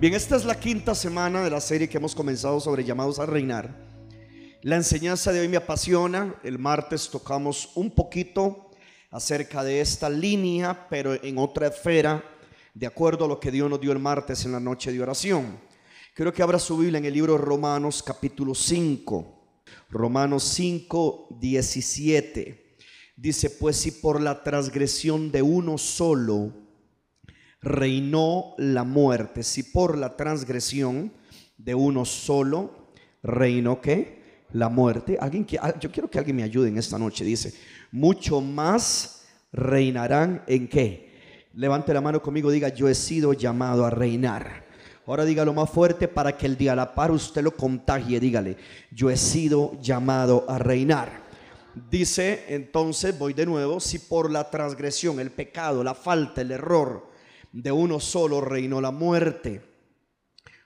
Bien, esta es la quinta semana de la serie que hemos comenzado sobre llamados a reinar. La enseñanza de hoy me apasiona. El martes tocamos un poquito acerca de esta línea, pero en otra esfera, de acuerdo a lo que Dios nos dio el martes en la noche de oración. Quiero que abra su Biblia en el libro de Romanos capítulo 5. Romanos 5, 17. Dice, pues si por la transgresión de uno solo reinó la muerte, si por la transgresión de uno solo reinó qué? La muerte. Alguien que ah, yo quiero que alguien me ayude en esta noche, dice, mucho más reinarán en qué? Levante la mano conmigo, diga, yo he sido llamado a reinar. Ahora dígalo más fuerte para que el día a la par usted lo contagie, dígale, yo he sido llamado a reinar. Dice entonces, voy de nuevo, si por la transgresión, el pecado, la falta, el error, de uno solo reinó la muerte,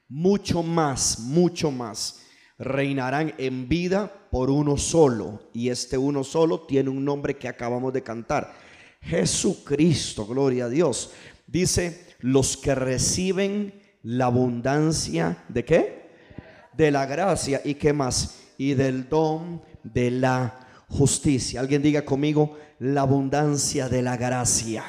mucho más, mucho más reinarán en vida por uno solo. Y este uno solo tiene un nombre que acabamos de cantar. Jesucristo, gloria a Dios. Dice, los que reciben la abundancia de qué? De la gracia y qué más? Y del don de la justicia. Alguien diga conmigo, la abundancia de la gracia.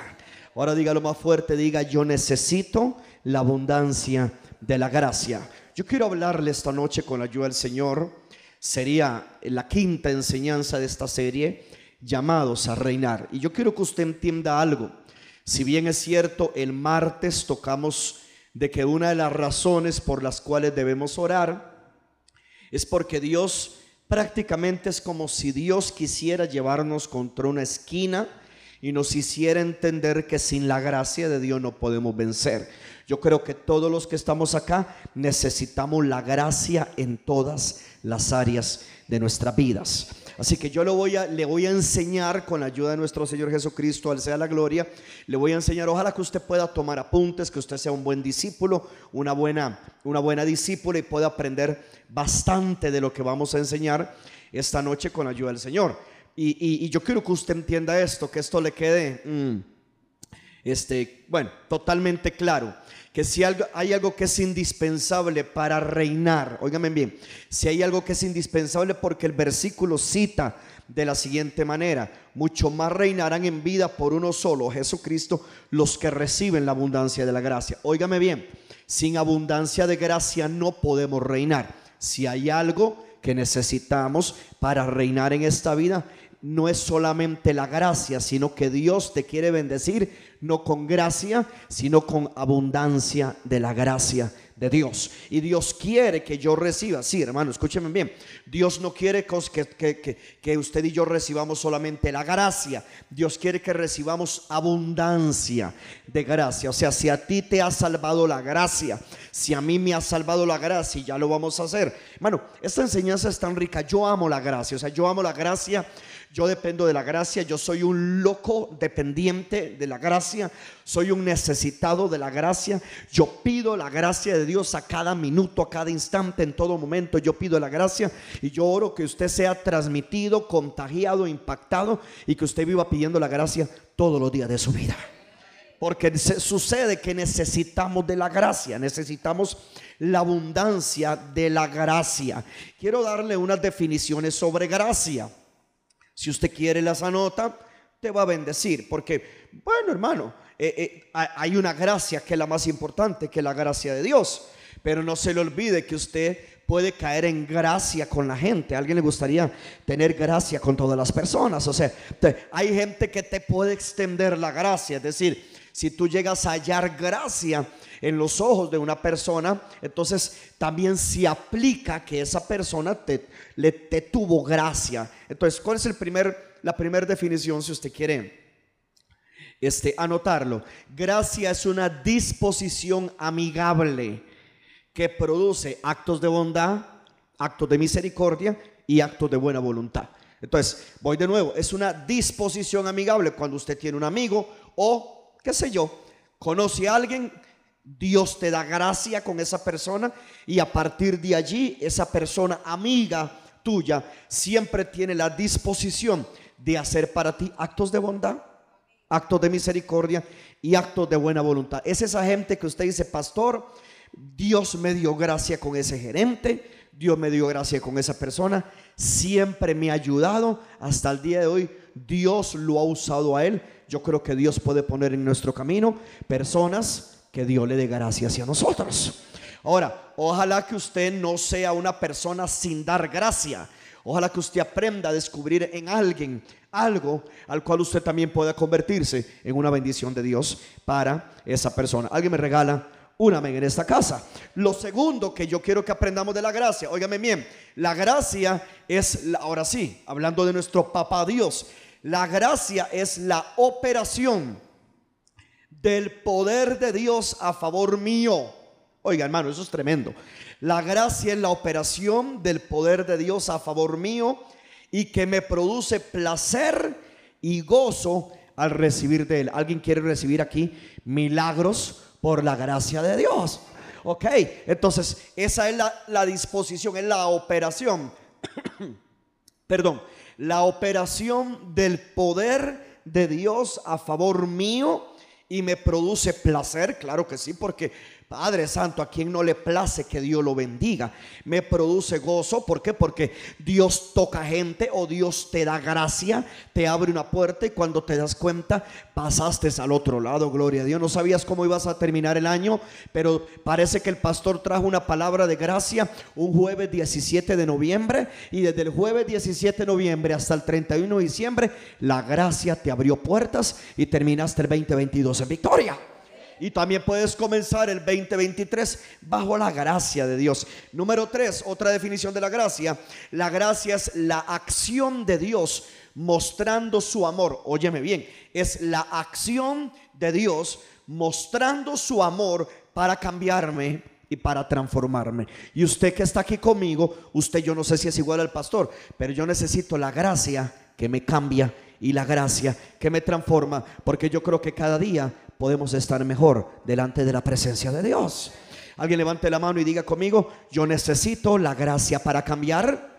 Ahora dígalo más fuerte, diga, yo necesito la abundancia de la gracia. Yo quiero hablarle esta noche con la ayuda del Señor. Sería la quinta enseñanza de esta serie, llamados a reinar. Y yo quiero que usted entienda algo. Si bien es cierto, el martes tocamos de que una de las razones por las cuales debemos orar es porque Dios prácticamente es como si Dios quisiera llevarnos contra una esquina y nos hiciera entender que sin la gracia de Dios no podemos vencer. Yo creo que todos los que estamos acá necesitamos la gracia en todas las áreas de nuestras vidas. Así que yo le voy, a, le voy a enseñar con la ayuda de nuestro Señor Jesucristo, al sea la gloria, le voy a enseñar, ojalá que usted pueda tomar apuntes, que usted sea un buen discípulo, una buena, una buena discípula y pueda aprender bastante de lo que vamos a enseñar esta noche con la ayuda del Señor. Y, yo quiero que usted entienda esto, que esto le quede, mm, este, bueno, totalmente claro. Que si hay algo que es indispensable para reinar, óigame bien, si hay algo que es indispensable porque el versículo cita de la siguiente manera, mucho más reinarán en vida por uno solo, Jesucristo, los que reciben la abundancia de la gracia. Óigame bien, sin abundancia de gracia no podemos reinar. Si hay algo que necesitamos para reinar en esta vida, no es solamente la gracia, sino que Dios te quiere bendecir, no con gracia, sino con abundancia de la gracia de Dios. Y Dios quiere que yo reciba, sí hermano, escúcheme bien, Dios no quiere que, que, usted y yo recibamos solamente la gracia, Dios quiere que recibamos abundancia de gracia. O sea, si a ti te ha salvado la gracia, si a mí me ha salvado la gracia, y ya lo vamos a hacer. Hermano, esta enseñanza es tan rica, yo amo la gracia, o sea, yo amo la gracia yo dependo de la gracia, yo soy un loco dependiente de la gracia, soy un necesitado de la gracia. Yo pido la gracia de Dios a cada minuto, a cada instante, en todo momento. Yo pido la gracia y yo oro que usted sea transmitido, contagiado, impactado y que usted viva pidiendo la gracia todos los días de su vida. Porque sucede que necesitamos de la gracia, necesitamos la abundancia de la gracia. Quiero darle unas definiciones sobre gracia. Si usted quiere las anota, te va a bendecir. Porque, bueno, hermano, eh, eh, hay una gracia que es la más importante, que es la gracia de Dios. Pero no se le olvide que usted puede caer en gracia con la gente. A alguien le gustaría tener gracia con todas las personas. O sea, hay gente que te puede extender la gracia. Es decir, si tú llegas a hallar gracia en los ojos de una persona, entonces también se aplica que esa persona te, le, tuvo gracia. Entonces, ¿cuál es el primer, la primera definición si usted quiere este, anotarlo? Gracia es una disposición amigable que produce actos de bondad, actos de misericordia y actos de buena voluntad. Entonces, voy de nuevo, es una disposición amigable cuando usted tiene un amigo o, qué sé yo, conoce a alguien Dios te da gracia con esa persona y a partir de allí esa persona amiga tuya siempre tiene la disposición de hacer para ti actos de bondad, actos de misericordia y actos de buena voluntad. Es esa gente que usted dice, pastor, Dios me dio gracia con ese gerente, Dios me dio gracia con esa persona, siempre me ha ayudado hasta el día de hoy. Dios lo ha usado a él. Yo creo que Dios puede poner en nuestro camino personas que Dios le dé gracia hacia nosotros. Ahora, ojalá que usted no sea una persona sin dar gracia. Ojalá que usted aprenda a descubrir en alguien algo al cual usted también pueda convertirse en una bendición de Dios para esa persona. Alguien me regala un amén en esta casa. Lo segundo que yo quiero que aprendamos de la gracia, óigame bien, la gracia es, ahora sí, hablando de nuestro papá Dios, la gracia es la operación del poder de Dios a favor mío. Oiga, hermano, eso es tremendo. La gracia es la operación del poder de Dios a favor mío y que me produce placer y gozo al recibir de Él. ¿Alguien quiere recibir aquí milagros por la gracia de Dios? Ok, entonces esa es la, la disposición, es la operación. Perdón, la operación del poder de Dios a favor mío y me produce placer, claro que sí, porque Padre Santo, a quien no le place que Dios lo bendiga, me produce gozo. ¿Por qué? Porque Dios toca gente o Dios te da gracia, te abre una puerta y cuando te das cuenta pasaste al otro lado. Gloria a Dios. No sabías cómo ibas a terminar el año, pero parece que el pastor trajo una palabra de gracia un jueves 17 de noviembre y desde el jueves 17 de noviembre hasta el 31 de diciembre, la gracia te abrió puertas y terminaste el 2022 en victoria. Y también puedes comenzar el 2023 bajo la gracia de Dios. Número 3, otra definición de la gracia. La gracia es la acción de Dios mostrando su amor. Óyeme bien, es la acción de Dios mostrando su amor para cambiarme y para transformarme. Y usted que está aquí conmigo, usted yo no sé si es igual al pastor, pero yo necesito la gracia que me cambia y la gracia que me transforma, porque yo creo que cada día podemos estar mejor delante de la presencia de Dios. Alguien levante la mano y diga conmigo, yo necesito la gracia para cambiar.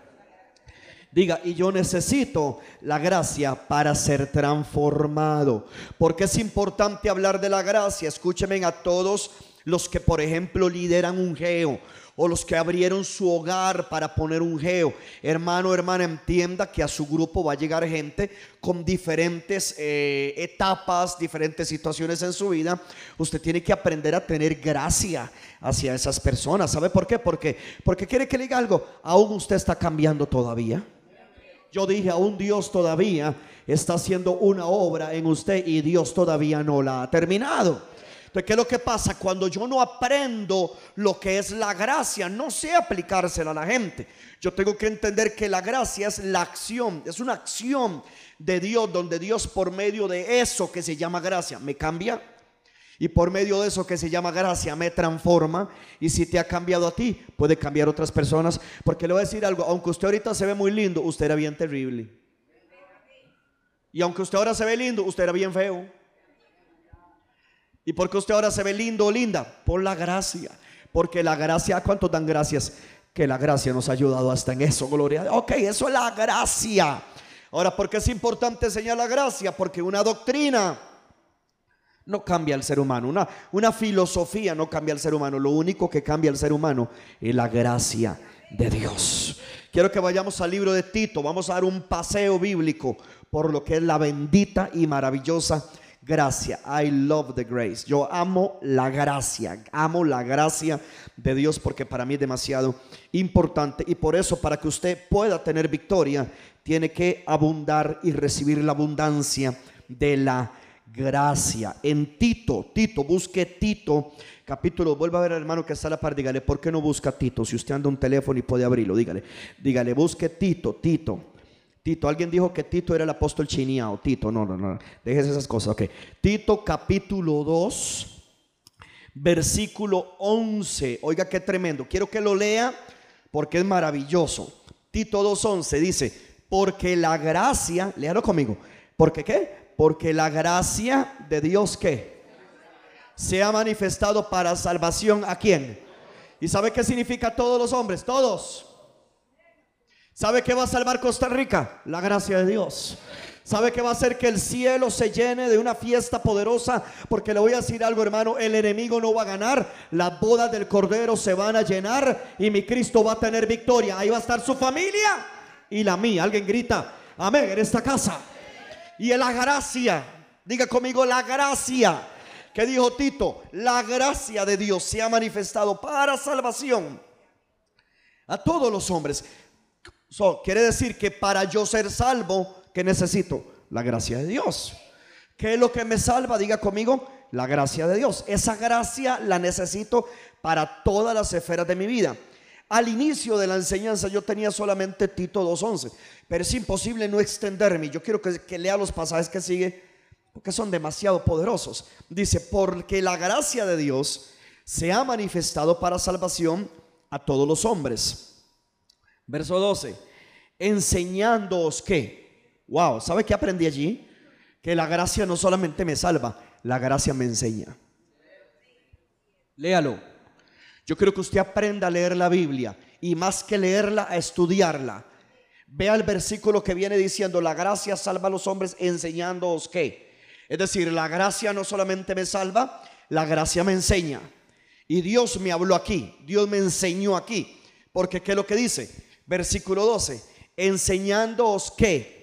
Diga, y yo necesito la gracia para ser transformado. Porque es importante hablar de la gracia. Escúcheme a todos los que, por ejemplo, lideran un geo o los que abrieron su hogar para poner un geo. Hermano, hermana, entienda que a su grupo va a llegar gente con diferentes eh, etapas, diferentes situaciones en su vida. Usted tiene que aprender a tener gracia hacia esas personas. ¿Sabe por qué? Porque, porque quiere que le diga algo. Aún usted está cambiando todavía. Yo dije, aún Dios todavía está haciendo una obra en usted y Dios todavía no la ha terminado. ¿Qué es lo que pasa? Cuando yo no aprendo lo que es la gracia, no sé aplicársela a la gente. Yo tengo que entender que la gracia es la acción, es una acción de Dios, donde Dios por medio de eso que se llama gracia me cambia. Y por medio de eso que se llama gracia me transforma. Y si te ha cambiado a ti, puede cambiar a otras personas. Porque le voy a decir algo, aunque usted ahorita se ve muy lindo, usted era bien terrible. Y aunque usted ahora se ve lindo, usted era bien feo. ¿Y por qué usted ahora se ve lindo o linda? Por la gracia. Porque la gracia, ¿cuántos dan gracias? Que la gracia nos ha ayudado hasta en eso, gloria. Ok, eso es la gracia. Ahora, ¿por qué es importante enseñar la gracia? Porque una doctrina no cambia al ser humano, una, una filosofía no cambia al ser humano. Lo único que cambia al ser humano es la gracia de Dios. Quiero que vayamos al libro de Tito. Vamos a dar un paseo bíblico por lo que es la bendita y maravillosa gracia. I love the grace. Yo amo la gracia. Amo la gracia de Dios porque para mí es demasiado importante. Y por eso, para que usted pueda tener victoria, tiene que abundar y recibir la abundancia de la gracia. En Tito, Tito, busque Tito, capítulo, vuelva a ver al hermano que está a la par, dígale, ¿por qué no busca Tito? Si usted anda un teléfono y puede abrirlo, dígale, dígale, busque Tito, Tito. Tito, alguien dijo que Tito era el apóstol chineado. Tito, no, no, no. Dejes esas cosas. Ok. Tito capítulo 2, versículo 11. Oiga qué tremendo. Quiero que lo lea porque es maravilloso. Tito 2.11 dice, porque la gracia, léalo conmigo. ¿Porque qué? Porque la gracia de Dios que se ha manifestado para salvación a quién. ¿Y sabe qué significa todos los hombres? Todos. ¿Sabe qué va a salvar Costa Rica? La gracia de Dios. ¿Sabe que va a hacer que el cielo se llene de una fiesta poderosa? Porque le voy a decir algo, hermano, el enemigo no va a ganar, las bodas del Cordero se van a llenar y mi Cristo va a tener victoria. Ahí va a estar su familia y la mía. Alguien grita, amén, en esta casa. Y en la gracia, diga conmigo la gracia. Que dijo Tito? La gracia de Dios se ha manifestado para salvación a todos los hombres. Quiere decir que para yo ser salvo, ¿Qué necesito? La gracia de Dios. ¿Qué es lo que me salva? Diga conmigo, la gracia de Dios. Esa gracia la necesito para todas las esferas de mi vida. Al inicio de la enseñanza yo tenía solamente Tito 2.11, pero es imposible no extenderme. Yo quiero que, que lea los pasajes que sigue porque son demasiado poderosos. Dice, porque la gracia de Dios se ha manifestado para salvación a todos los hombres. Verso 12, enseñándoos que Wow, ¿sabe qué aprendí allí? Que la gracia no solamente me salva, la gracia me enseña. Léalo. Yo quiero que usted aprenda a leer la Biblia y más que leerla, a estudiarla. Vea el versículo que viene diciendo, la gracia salva a los hombres enseñándoos que. Es decir, la gracia no solamente me salva, la gracia me enseña. Y Dios me habló aquí, Dios me enseñó aquí. Porque ¿qué es lo que dice? Versículo 12, enseñándoos que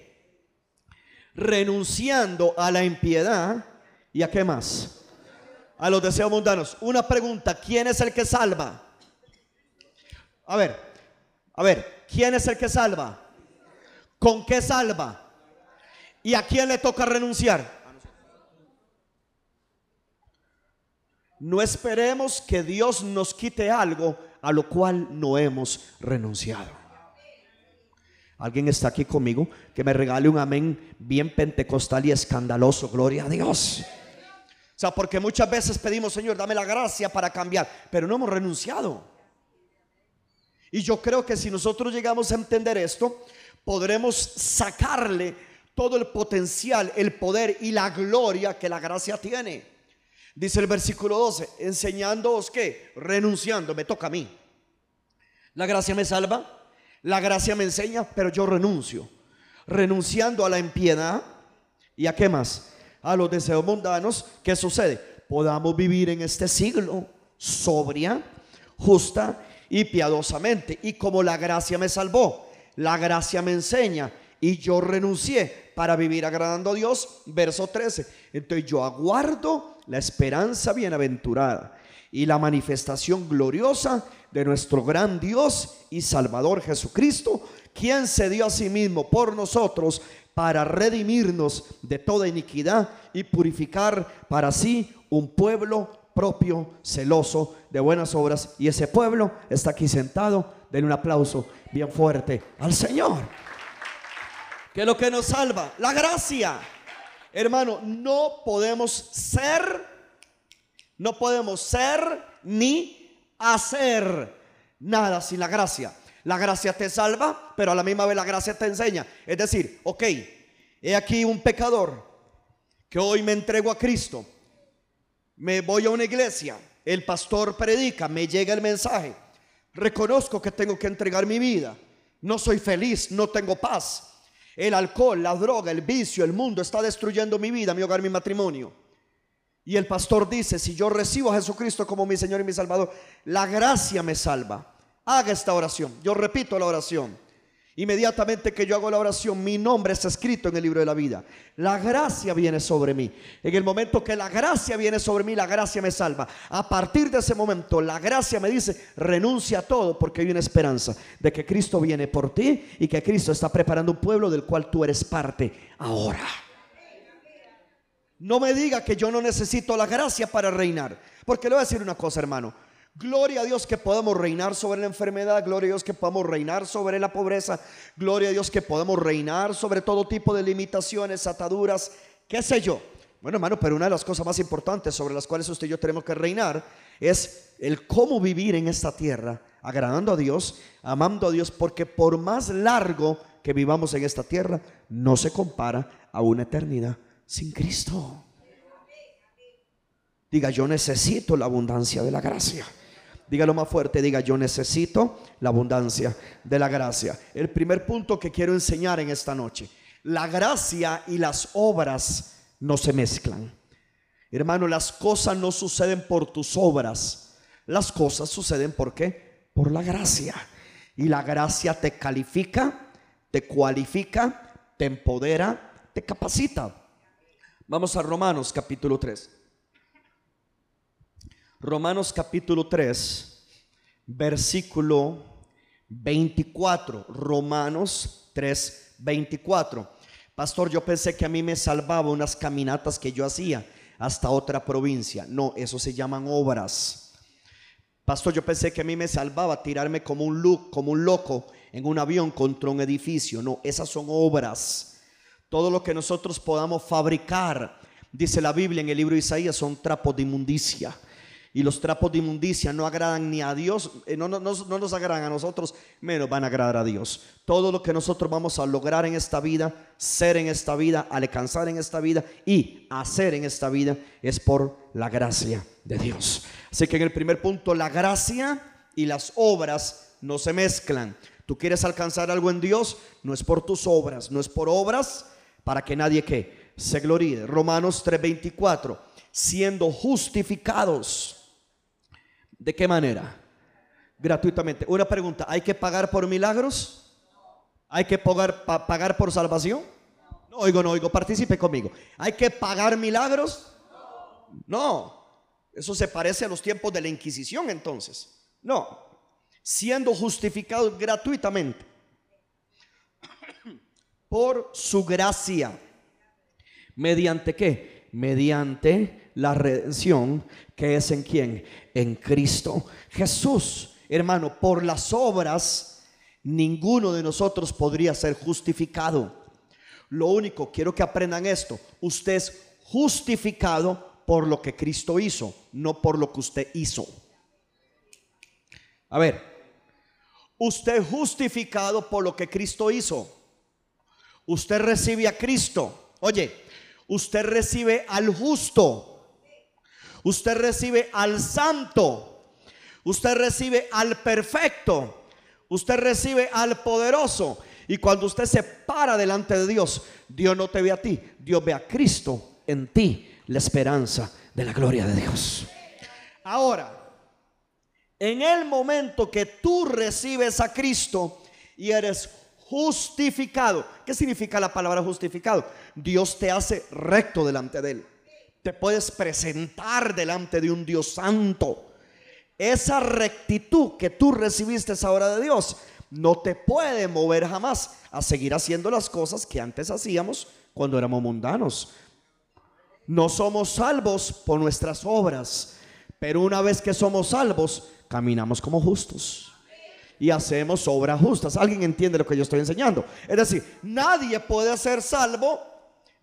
renunciando a la impiedad y a qué más? A los deseos mundanos. Una pregunta, ¿quién es el que salva? A ver, a ver, ¿quién es el que salva? ¿Con qué salva? ¿Y a quién le toca renunciar? No esperemos que Dios nos quite algo a lo cual no hemos renunciado. Alguien está aquí conmigo que me regale un amén bien pentecostal y escandaloso. Gloria a Dios. O sea, porque muchas veces pedimos, Señor, dame la gracia para cambiar, pero no hemos renunciado. Y yo creo que si nosotros llegamos a entender esto, podremos sacarle todo el potencial, el poder y la gloria que la gracia tiene. Dice el versículo 12, enseñándoos que, renunciando, me toca a mí. La gracia me salva, la gracia me enseña, pero yo renuncio. Renunciando a la impiedad y a qué más? A los deseos mundanos. ¿Qué sucede? Podamos vivir en este siglo sobria, justa y piadosamente. Y como la gracia me salvó, la gracia me enseña y yo renuncié para vivir agradando a Dios. Verso 13. Entonces yo aguardo la esperanza bienaventurada y la manifestación gloriosa de nuestro gran Dios y Salvador Jesucristo, quien se dio a sí mismo por nosotros para redimirnos de toda iniquidad y purificar para sí un pueblo propio, celoso de buenas obras. Y ese pueblo está aquí sentado. Denle un aplauso bien fuerte al Señor. Que es lo que nos salva, la gracia. Hermano, no podemos ser, no podemos ser ni hacer nada sin la gracia. La gracia te salva, pero a la misma vez la gracia te enseña. Es decir, ok, he aquí un pecador que hoy me entrego a Cristo. Me voy a una iglesia, el pastor predica, me llega el mensaje. Reconozco que tengo que entregar mi vida. No soy feliz, no tengo paz. El alcohol, la droga, el vicio, el mundo está destruyendo mi vida, mi hogar, mi matrimonio. Y el pastor dice, si yo recibo a Jesucristo como mi Señor y mi Salvador, la gracia me salva. Haga esta oración. Yo repito la oración. Inmediatamente que yo hago la oración, mi nombre está escrito en el libro de la vida. La gracia viene sobre mí. En el momento que la gracia viene sobre mí, la gracia me salva. A partir de ese momento, la gracia me dice, renuncia a todo porque hay una esperanza de que Cristo viene por ti y que Cristo está preparando un pueblo del cual tú eres parte ahora. No me diga que yo no necesito la gracia para reinar. Porque le voy a decir una cosa, hermano. Gloria a Dios que podamos reinar sobre la enfermedad, gloria a Dios que podamos reinar sobre la pobreza, gloria a Dios que podamos reinar sobre todo tipo de limitaciones, ataduras, qué sé yo. Bueno, hermano, pero una de las cosas más importantes sobre las cuales usted y yo tenemos que reinar es el cómo vivir en esta tierra, agradando a Dios, amando a Dios, porque por más largo que vivamos en esta tierra, no se compara a una eternidad sin Cristo. Diga, yo necesito la abundancia de la gracia. Dígalo más fuerte, diga, yo necesito la abundancia de la gracia. El primer punto que quiero enseñar en esta noche, La gracia y las obras no se mezclan. Hermano, las cosas no suceden por tus obras. Las cosas suceden por qué? Por la gracia. Y la gracia te califica, te cualifica, te empodera, te capacita. Vamos a Romanos capítulo 3. Romanos capítulo 3, versículo 24. Romanos 3, 24. Pastor, yo pensé que a mí me salvaba unas caminatas que yo hacía hasta otra provincia. No, eso se llaman obras. Pastor, yo pensé que a mí me salvaba tirarme como un, look, como un loco en un avión contra un edificio. No, esas son obras. Todo lo que nosotros podamos fabricar, dice la Biblia en el libro de Isaías, son trapos de inmundicia y los trapos de inmundicia no agradan ni a Dios, eh, no, no, no, nos agradan a nosotros, menos van a agradar a Dios. Todo lo que nosotros vamos a lograr en esta vida, ser en esta vida, alcanzar en esta vida y hacer en esta vida es por la gracia de Dios. Así que en el primer punto, la gracia y las obras no se mezclan. Tú quieres alcanzar algo en Dios, no es por tus obras, no es por obras para que nadie que se gloríe. Romanos 3:24, siendo justificados ¿De qué manera? Gratuitamente. Una pregunta, ¿hay que pagar por milagros? ¿Hay que pagar, pagar por salvación? No oigo, no oigo, participe conmigo. ¿Hay que pagar milagros? No. Eso se parece a los tiempos de la Inquisición entonces. No. Siendo justificados gratuitamente por su gracia. ¿Mediante qué? Mediante la redención que es en quién? En Cristo Jesús. Hermano, por las obras ninguno de nosotros podría ser justificado. Lo único, quiero que aprendan esto, usted es justificado por lo que Cristo hizo, no por lo que usted hizo. A ver, usted es justificado por lo que Cristo hizo. Usted recibe a Cristo. Oye, usted recibe al justo. Usted recibe al santo. Usted recibe al perfecto. Usted recibe al poderoso. Y cuando usted se para delante de Dios, Dios no te ve a ti, Dios ve a Cristo en ti, la esperanza de la gloria de Dios. Ahora, en el momento que tú recibes a Cristo y eres justificado, ¿qué significa la palabra justificado? Dios te hace recto delante de Él te puedes presentar delante de un Dios santo. Esa rectitud que tú recibiste ahora de Dios no te puede mover jamás a seguir haciendo las cosas que antes hacíamos cuando éramos mundanos. No somos salvos por nuestras obras, pero una vez que somos salvos, caminamos como justos y hacemos obras justas. ¿Alguien entiende lo que yo estoy enseñando? Es decir, nadie puede ser salvo,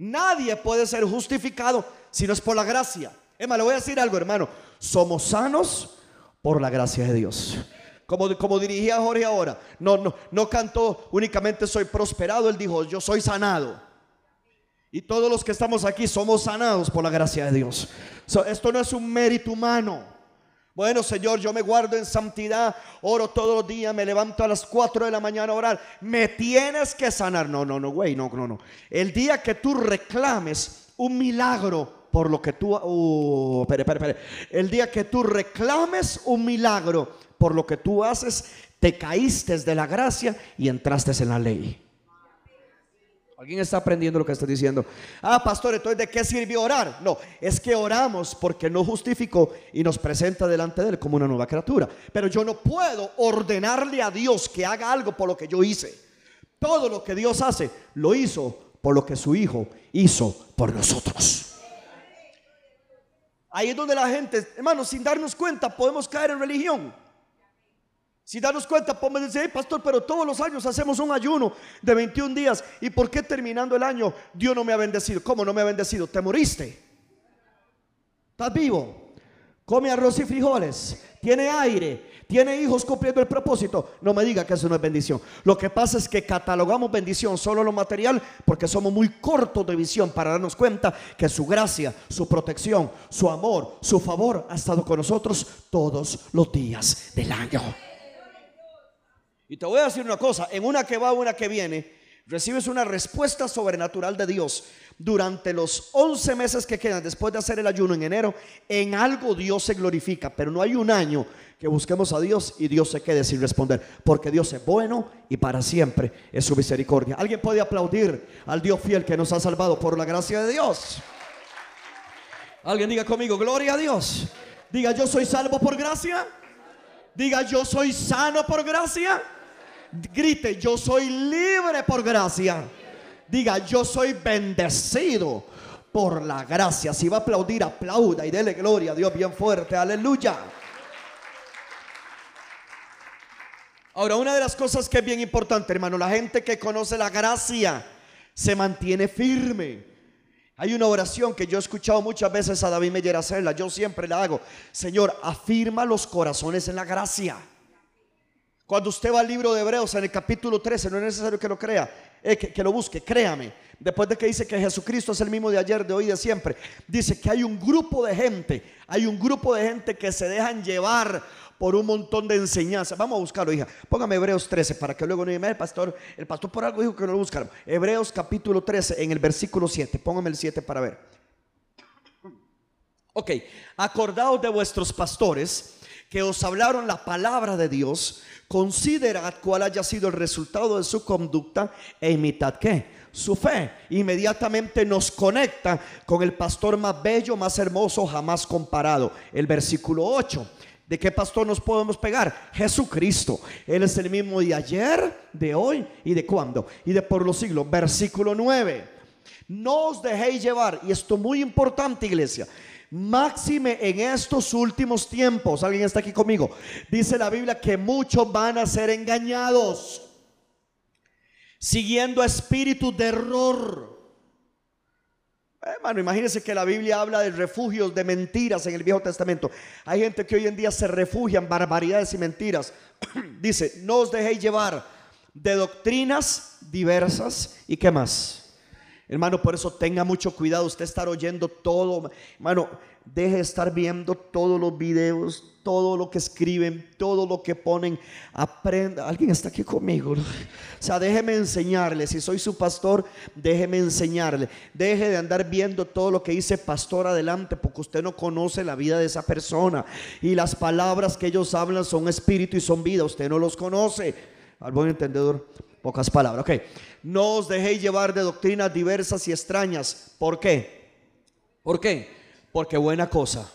nadie puede ser justificado si no es por la gracia. Emma, le voy a decir algo, hermano. Somos sanos por la gracia de Dios. Como, como dirigía Jorge ahora, no, no, no cantó únicamente soy prosperado, él dijo yo soy sanado. Y todos los que estamos aquí somos sanados por la gracia de Dios. esto no es un mérito humano. Bueno, Señor, yo me guardo en santidad, oro todos los días, me levanto a las 4 de la mañana a orar. Me tienes que sanar. No, no, no, güey, no, no, no. El día que tú reclames un milagro por lo que tú, uh, el día que tú reclames un milagro por lo que tú haces, te caíste de la gracia y entraste en la ley. ¿Alguien está aprendiendo lo que estoy diciendo? Ah, pastor, entonces ¿de qué sirvió orar? No, es que oramos porque no justificó y nos presenta delante de Él como una nueva criatura. Pero yo no puedo ordenarle a Dios que haga algo por lo que yo hice. Todo lo que Dios hace, lo hizo por lo que su Hijo hizo por nosotros. Ahí es donde la gente, hermano, sin darnos cuenta, podemos caer en religión. Sin darnos cuenta, podemos decir, pastor, pero todos los años hacemos un ayuno de 21 días. ¿Y por qué terminando el año Dios no me ha bendecido? ¿Cómo no me ha bendecido? Te moriste. Estás vivo. Come arroz y frijoles. Tiene aire tiene hijos cumpliendo el propósito, no me diga que eso no es bendición. Lo que pasa es que catalogamos bendición solo lo material porque somos muy cortos de visión para darnos cuenta que su gracia, su protección, su amor, su favor ha estado con nosotros todos los días del año. Y te voy a decir una cosa, en una que va, una que viene, recibes una respuesta sobrenatural de Dios durante los 11 meses que quedan después de hacer el ayuno en enero, en algo Dios se glorifica, pero no hay un año que busquemos a Dios y Dios se quede sin responder, porque Dios es bueno y para siempre es su misericordia. ¿Alguien puede aplaudir al Dios fiel que nos ha salvado por la gracia de Dios? Alguien diga conmigo, gloria a Dios. Diga, yo soy salvo por gracia. Diga, yo soy sano por gracia. Grite, yo soy libre por gracia. Diga, yo soy bendecido por la gracia. Si va a aplaudir, aplauda y dele gloria a Dios bien fuerte. Aleluya. Ahora, una de las cosas que es bien importante, hermano, la gente que conoce la gracia se mantiene firme. Hay una oración que yo he escuchado muchas veces a David Meyer hacerla, yo siempre la hago. Señor, afirma los corazones en la gracia. Cuando usted va al libro de Hebreos en el capítulo 13, no es necesario que lo crea, eh, que, lo busque, créame. Después de que dice que Jesucristo es el mismo de ayer, de hoy de siempre, dice que hay un grupo de gente, hay un grupo de gente que se dejan llevar por un montón de enseñanzas. Vamos a buscarlo, hija. Póngame Hebreos 13 para que luego no diga, el pastor, el pastor por algo dijo que no lo buscaron. Hebreos capítulo 13 en el versículo 7. Póngame el 7 para ver. Ok, acordaos de vuestros pastores que os hablaron la palabra de Dios Considerad cuál haya sido el resultado de su conducta e imitad qué. Su fe inmediatamente nos conecta con el pastor más bello, más hermoso, jamás comparado. El versículo 8. ¿De qué pastor nos podemos pegar? Jesucristo. Él es el mismo de ayer, de hoy y de cuándo. Y de por los siglos. Versículo 9. No os dejéis llevar. Y esto muy importante, iglesia. Máxime en estos últimos tiempos, alguien está aquí conmigo, dice la Biblia que muchos van a ser engañados, siguiendo espíritu de error. Hermano, imagínense que la Biblia habla de refugios de mentiras en el Viejo Testamento. Hay gente que hoy en día se refugia en barbaridades y mentiras. Dice, no os dejéis llevar de doctrinas diversas y qué más Hermano, por eso tenga mucho cuidado usted estar oyendo todo. Hermano, deje de estar viendo todos los videos, todo lo que escriben, todo lo que ponen. Aprenda. Alguien está aquí conmigo. O sea, déjeme enseñarle. Si soy su pastor, déjeme enseñarle. Deje de andar viendo todo lo que dice pastor adelante, porque usted no conoce la vida de esa persona. Y las palabras que ellos hablan son espíritu y son vida. Usted no los conoce. Al buen entendedor. Pocas palabras. Ok. No os dejéis llevar de doctrinas diversas y extrañas. ¿Por qué? ¿Por qué? Porque buena cosa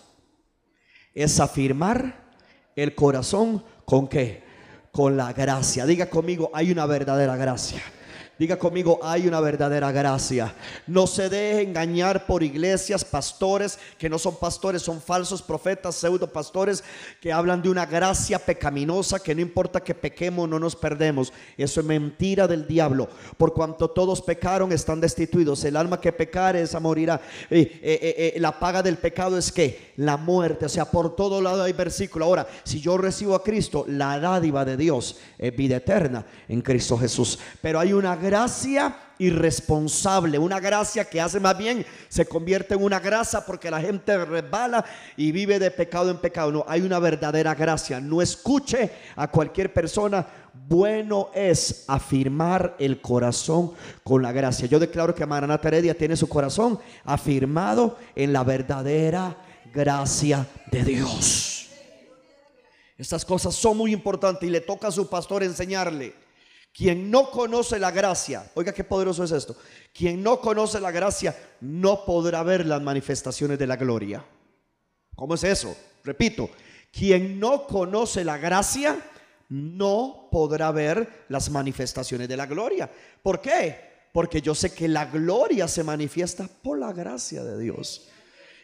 es afirmar el corazón con qué? Con la gracia. Diga conmigo, hay una verdadera gracia. Diga conmigo, hay una verdadera gracia. No se deje engañar por iglesias, pastores que no son pastores, son falsos profetas, pseudo pastores que hablan de una gracia pecaminosa que no importa que pequemos, no nos perdemos. Eso es mentira del diablo. Por cuanto todos pecaron, están destituidos. El alma que pecare, esa morirá. Eh, eh, eh, la paga del pecado es que la muerte. O sea, por todo lado hay versículo. Ahora, si yo recibo a Cristo, la dádiva de Dios es vida eterna en Cristo Jesús. Pero hay una gracia irresponsable, una gracia que hace más bien se convierte en una grasa porque la gente resbala y vive de pecado en pecado. No, hay una verdadera gracia. No escuche a cualquier persona. Bueno es afirmar el corazón con la gracia. Yo declaro que Maranata Heredia tiene su corazón afirmado en la verdadera gracia de Dios. Estas cosas son muy importantes y le toca a su pastor enseñarle. Quien no conoce la gracia, oiga qué poderoso es esto, quien no conoce la gracia no podrá ver las manifestaciones de la gloria. ¿Cómo es eso? Repito, quien no conoce la gracia no podrá ver las manifestaciones de la gloria. ¿Por qué? Porque yo sé que la gloria se manifiesta por la gracia de Dios.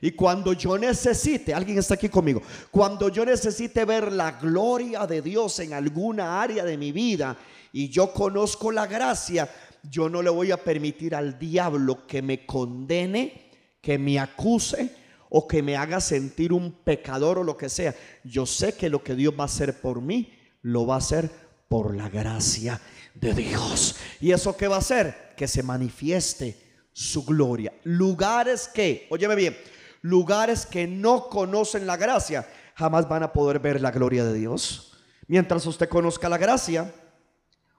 Y cuando yo necesite, alguien está aquí conmigo, cuando yo necesite ver la gloria de Dios en alguna área de mi vida, y yo conozco la gracia, yo no le voy a permitir al diablo que me condene, que me acuse o que me haga sentir un pecador o lo que sea. Yo sé que lo que Dios va a hacer por mí, lo va a hacer por la gracia de Dios. ¿Y eso qué va a hacer? Que se manifieste su gloria. Lugares que, óyeme bien, lugares que no conocen la gracia, jamás van a poder ver la gloria de Dios. Mientras usted conozca la gracia,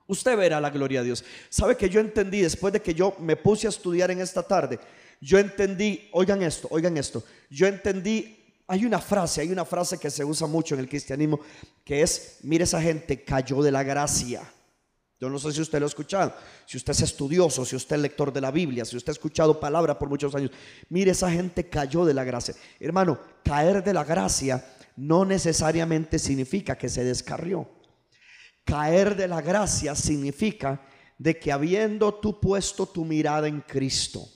Usted verá la gloria de Dios. ¿Sabe que yo entendí después de que yo me puse a estudiar en esta tarde? Yo entendí, oigan esto, oigan esto. Yo entendí, hay una frase, hay una frase que se usa mucho en el cristianismo que es, mire esa gente cayó de la gracia. Yo no sé si usted lo ha escuchado, si usted es estudioso, si usted es lector de la Biblia, si usted ha escuchado palabra por muchos años. Mire, esa gente cayó de la gracia. Hermano, caer de la gracia no necesariamente significa que se descarrió. Caer de la gracia significa de que habiendo tú puesto tu mirada en Cristo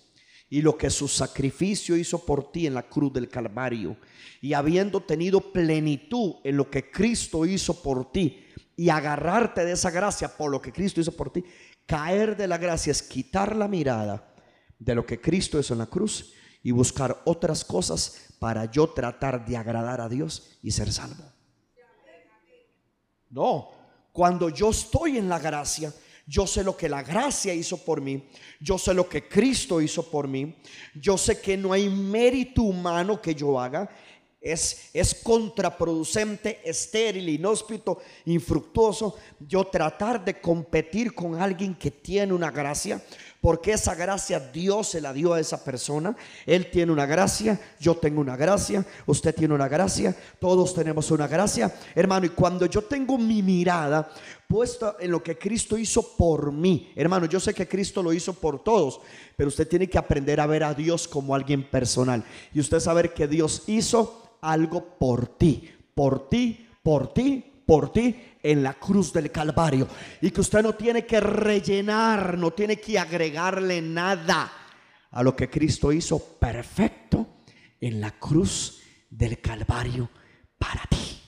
y lo que su sacrificio hizo por ti en la cruz del Calvario y habiendo tenido plenitud en lo que Cristo hizo por ti y agarrarte de esa gracia por lo que Cristo hizo por ti, caer de la gracia es quitar la mirada de lo que Cristo hizo en la cruz y buscar otras cosas para yo tratar de agradar a Dios y ser salvo. No, cuando yo estoy en la gracia, yo sé lo que la gracia hizo por mí. Yo sé lo que Cristo hizo por mí. Yo sé que no hay mérito humano que yo haga. Es, es contraproducente, estéril, inhóspito, infructuoso. Yo tratar de competir con alguien que tiene una gracia porque esa gracia Dios se la dio a esa persona. Él tiene una gracia, yo tengo una gracia, usted tiene una gracia, todos tenemos una gracia. Hermano, y cuando yo tengo mi mirada puesta en lo que Cristo hizo por mí, hermano, yo sé que Cristo lo hizo por todos, pero usted tiene que aprender a ver a Dios como alguien personal. Y usted saber que Dios hizo algo por ti, por ti, por ti, por ti en la cruz del Calvario. Y que usted no tiene que rellenar, no tiene que agregarle nada a lo que Cristo hizo perfecto en la cruz del Calvario para ti.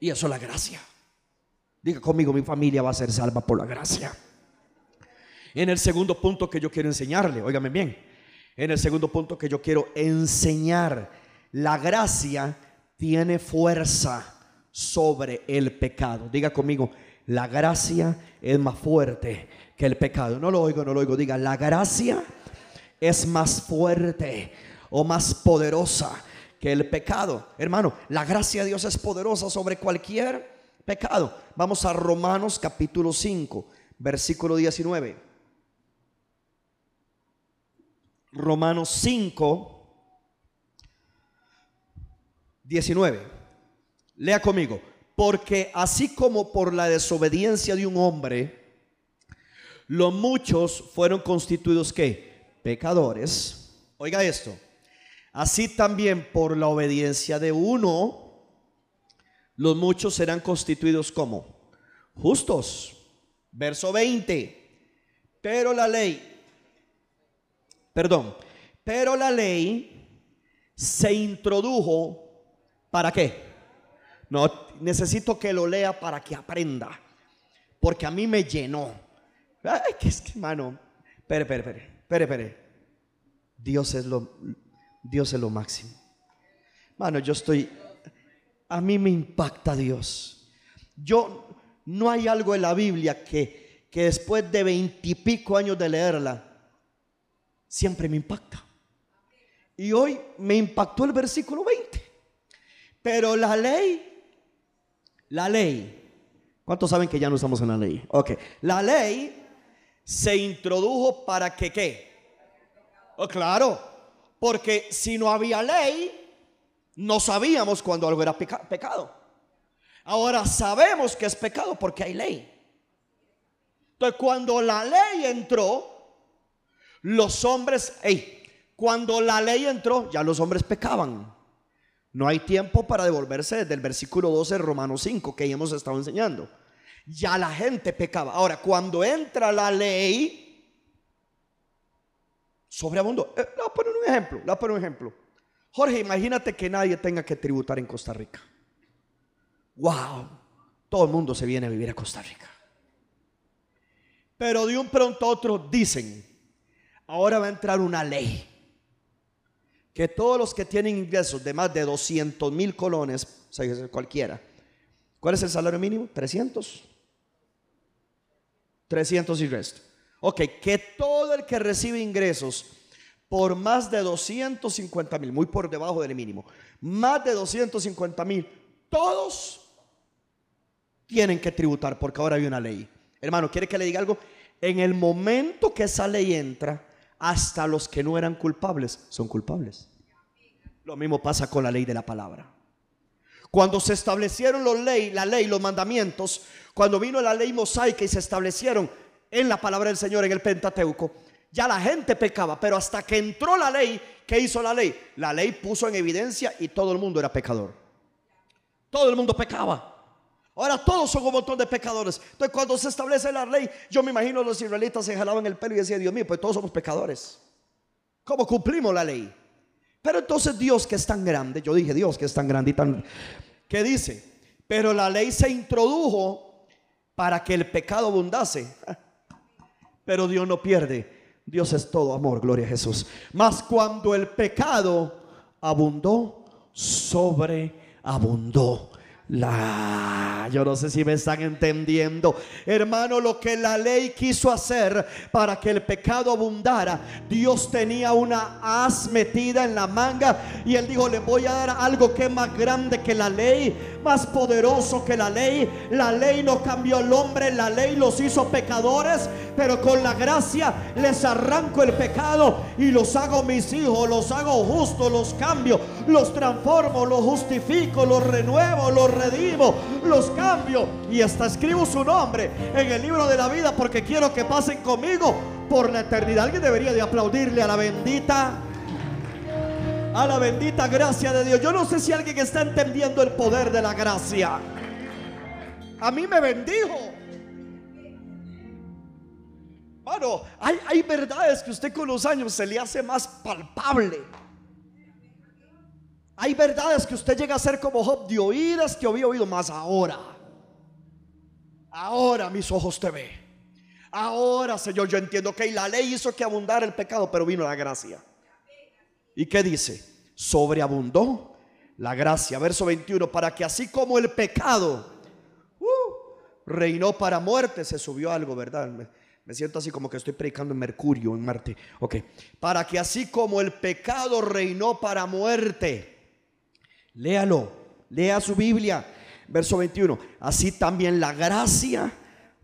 Y eso es la gracia. Diga conmigo, mi familia va a ser salva por la gracia. En el segundo punto que yo quiero enseñarle, óigame bien, en el segundo punto que yo quiero enseñar, la gracia tiene fuerza sobre el pecado. Diga conmigo, la gracia es más fuerte que el pecado. No lo oigo, no lo oigo. Diga, la gracia es más fuerte o más poderosa que el pecado. Hermano, la gracia de Dios es poderosa sobre cualquier pecado. Vamos a Romanos capítulo 5, versículo 19. Romanos 5, 19. Lea conmigo. Porque así como por la desobediencia de un hombre, los muchos fueron constituidos que pecadores. Oiga esto. Así también por la obediencia de uno, los muchos serán constituidos como justos. Verso 20. Pero la ley, perdón, pero la ley se introdujo para qué? No, necesito que lo lea para que aprenda. Porque a mí me llenó. Ay, que es que, hermano. Espere, espere, espere. Espere, espere. Dios es lo, Dios es lo máximo. Mano, yo estoy. A mí me impacta Dios. Yo. No hay algo en la Biblia que, que después de veintipico años de leerla, siempre me impacta. Y hoy me impactó el versículo 20. Pero la ley la ley. ¿Cuántos saben que ya no estamos en la ley? Ok. La ley se introdujo para que qué? Oh, claro. Porque si no había ley, no sabíamos cuando algo era pecado. Ahora sabemos que es pecado porque hay ley. Entonces, cuando la ley entró, los hombres, hey, cuando la ley entró, ya los hombres pecaban. No hay tiempo para devolverse desde el versículo 12 de Romanos 5 que hemos estado enseñando. Ya la gente pecaba. Ahora, cuando entra la ley, sobreabundó. Eh, le voy a poner un ejemplo. Le voy a poner un ejemplo. Jorge, imagínate que nadie tenga que tributar en Costa Rica. Wow, todo el mundo se viene a vivir a Costa Rica. Pero de un pronto a otro dicen, ahora va a entrar una ley que todos los que tienen ingresos de más de 200 mil colones, o sea, cualquiera, ¿cuál es el salario mínimo? 300. 300 y resto. Ok, que todo el que recibe ingresos por más de 250 mil, muy por debajo del mínimo, más de 250 mil, todos tienen que tributar porque ahora hay una ley. Hermano, ¿quiere que le diga algo? En el momento que esa ley entra, hasta los que no eran culpables son culpables. Lo mismo pasa con la ley de la palabra. Cuando se establecieron los ley, la ley, los mandamientos, cuando vino la ley mosaica y se establecieron en la palabra del Señor en el Pentateuco, ya la gente pecaba, pero hasta que entró la ley, ¿qué hizo la ley? La ley puso en evidencia y todo el mundo era pecador. Todo el mundo pecaba. Ahora todos son un montón de pecadores. Entonces cuando se establece la ley, yo me imagino los israelitas se jalaban el pelo y decían, Dios mío, pues todos somos pecadores. ¿Cómo cumplimos la ley? Pero entonces Dios que es tan grande, yo dije Dios que es tan grande y tan... ¿Qué dice? Pero la ley se introdujo para que el pecado abundase. Pero Dios no pierde. Dios es todo amor, gloria a Jesús. Mas cuando el pecado abundó, sobreabundó la, yo no sé si me están entendiendo. Hermano, lo que la ley quiso hacer para que el pecado abundara, Dios tenía una as metida en la manga y él dijo, le voy a dar algo que es más grande que la ley, más poderoso que la ley. La ley no cambió al hombre, la ley los hizo pecadores, pero con la gracia les arranco el pecado y los hago mis hijos, los hago justos, los cambio, los transformo, los justifico, los renuevo, los redimo, los cambio y hasta escribo su nombre en el libro de la vida porque quiero que pasen conmigo por la eternidad. Alguien debería de aplaudirle a la bendita a la bendita gracia de Dios. Yo no sé si alguien está entendiendo el poder de la gracia. A mí me bendijo. Bueno, hay, hay verdades que usted con los años se le hace más palpable. Hay verdades que usted llega a ser como Job de oídas que había oído más ahora. Ahora mis ojos te ven. Ahora, Señor, yo entiendo que la ley hizo que abundara el pecado, pero vino la gracia. ¿Y qué dice? Sobreabundó la gracia. Verso 21, para que así como el pecado uh, reinó para muerte, se subió algo, ¿verdad? Me, me, siento así como que estoy predicando en Mercurio, en Marte. Ok, para que así como el pecado reinó para muerte, Léalo, lea su Biblia. Verso 21. Así también la gracia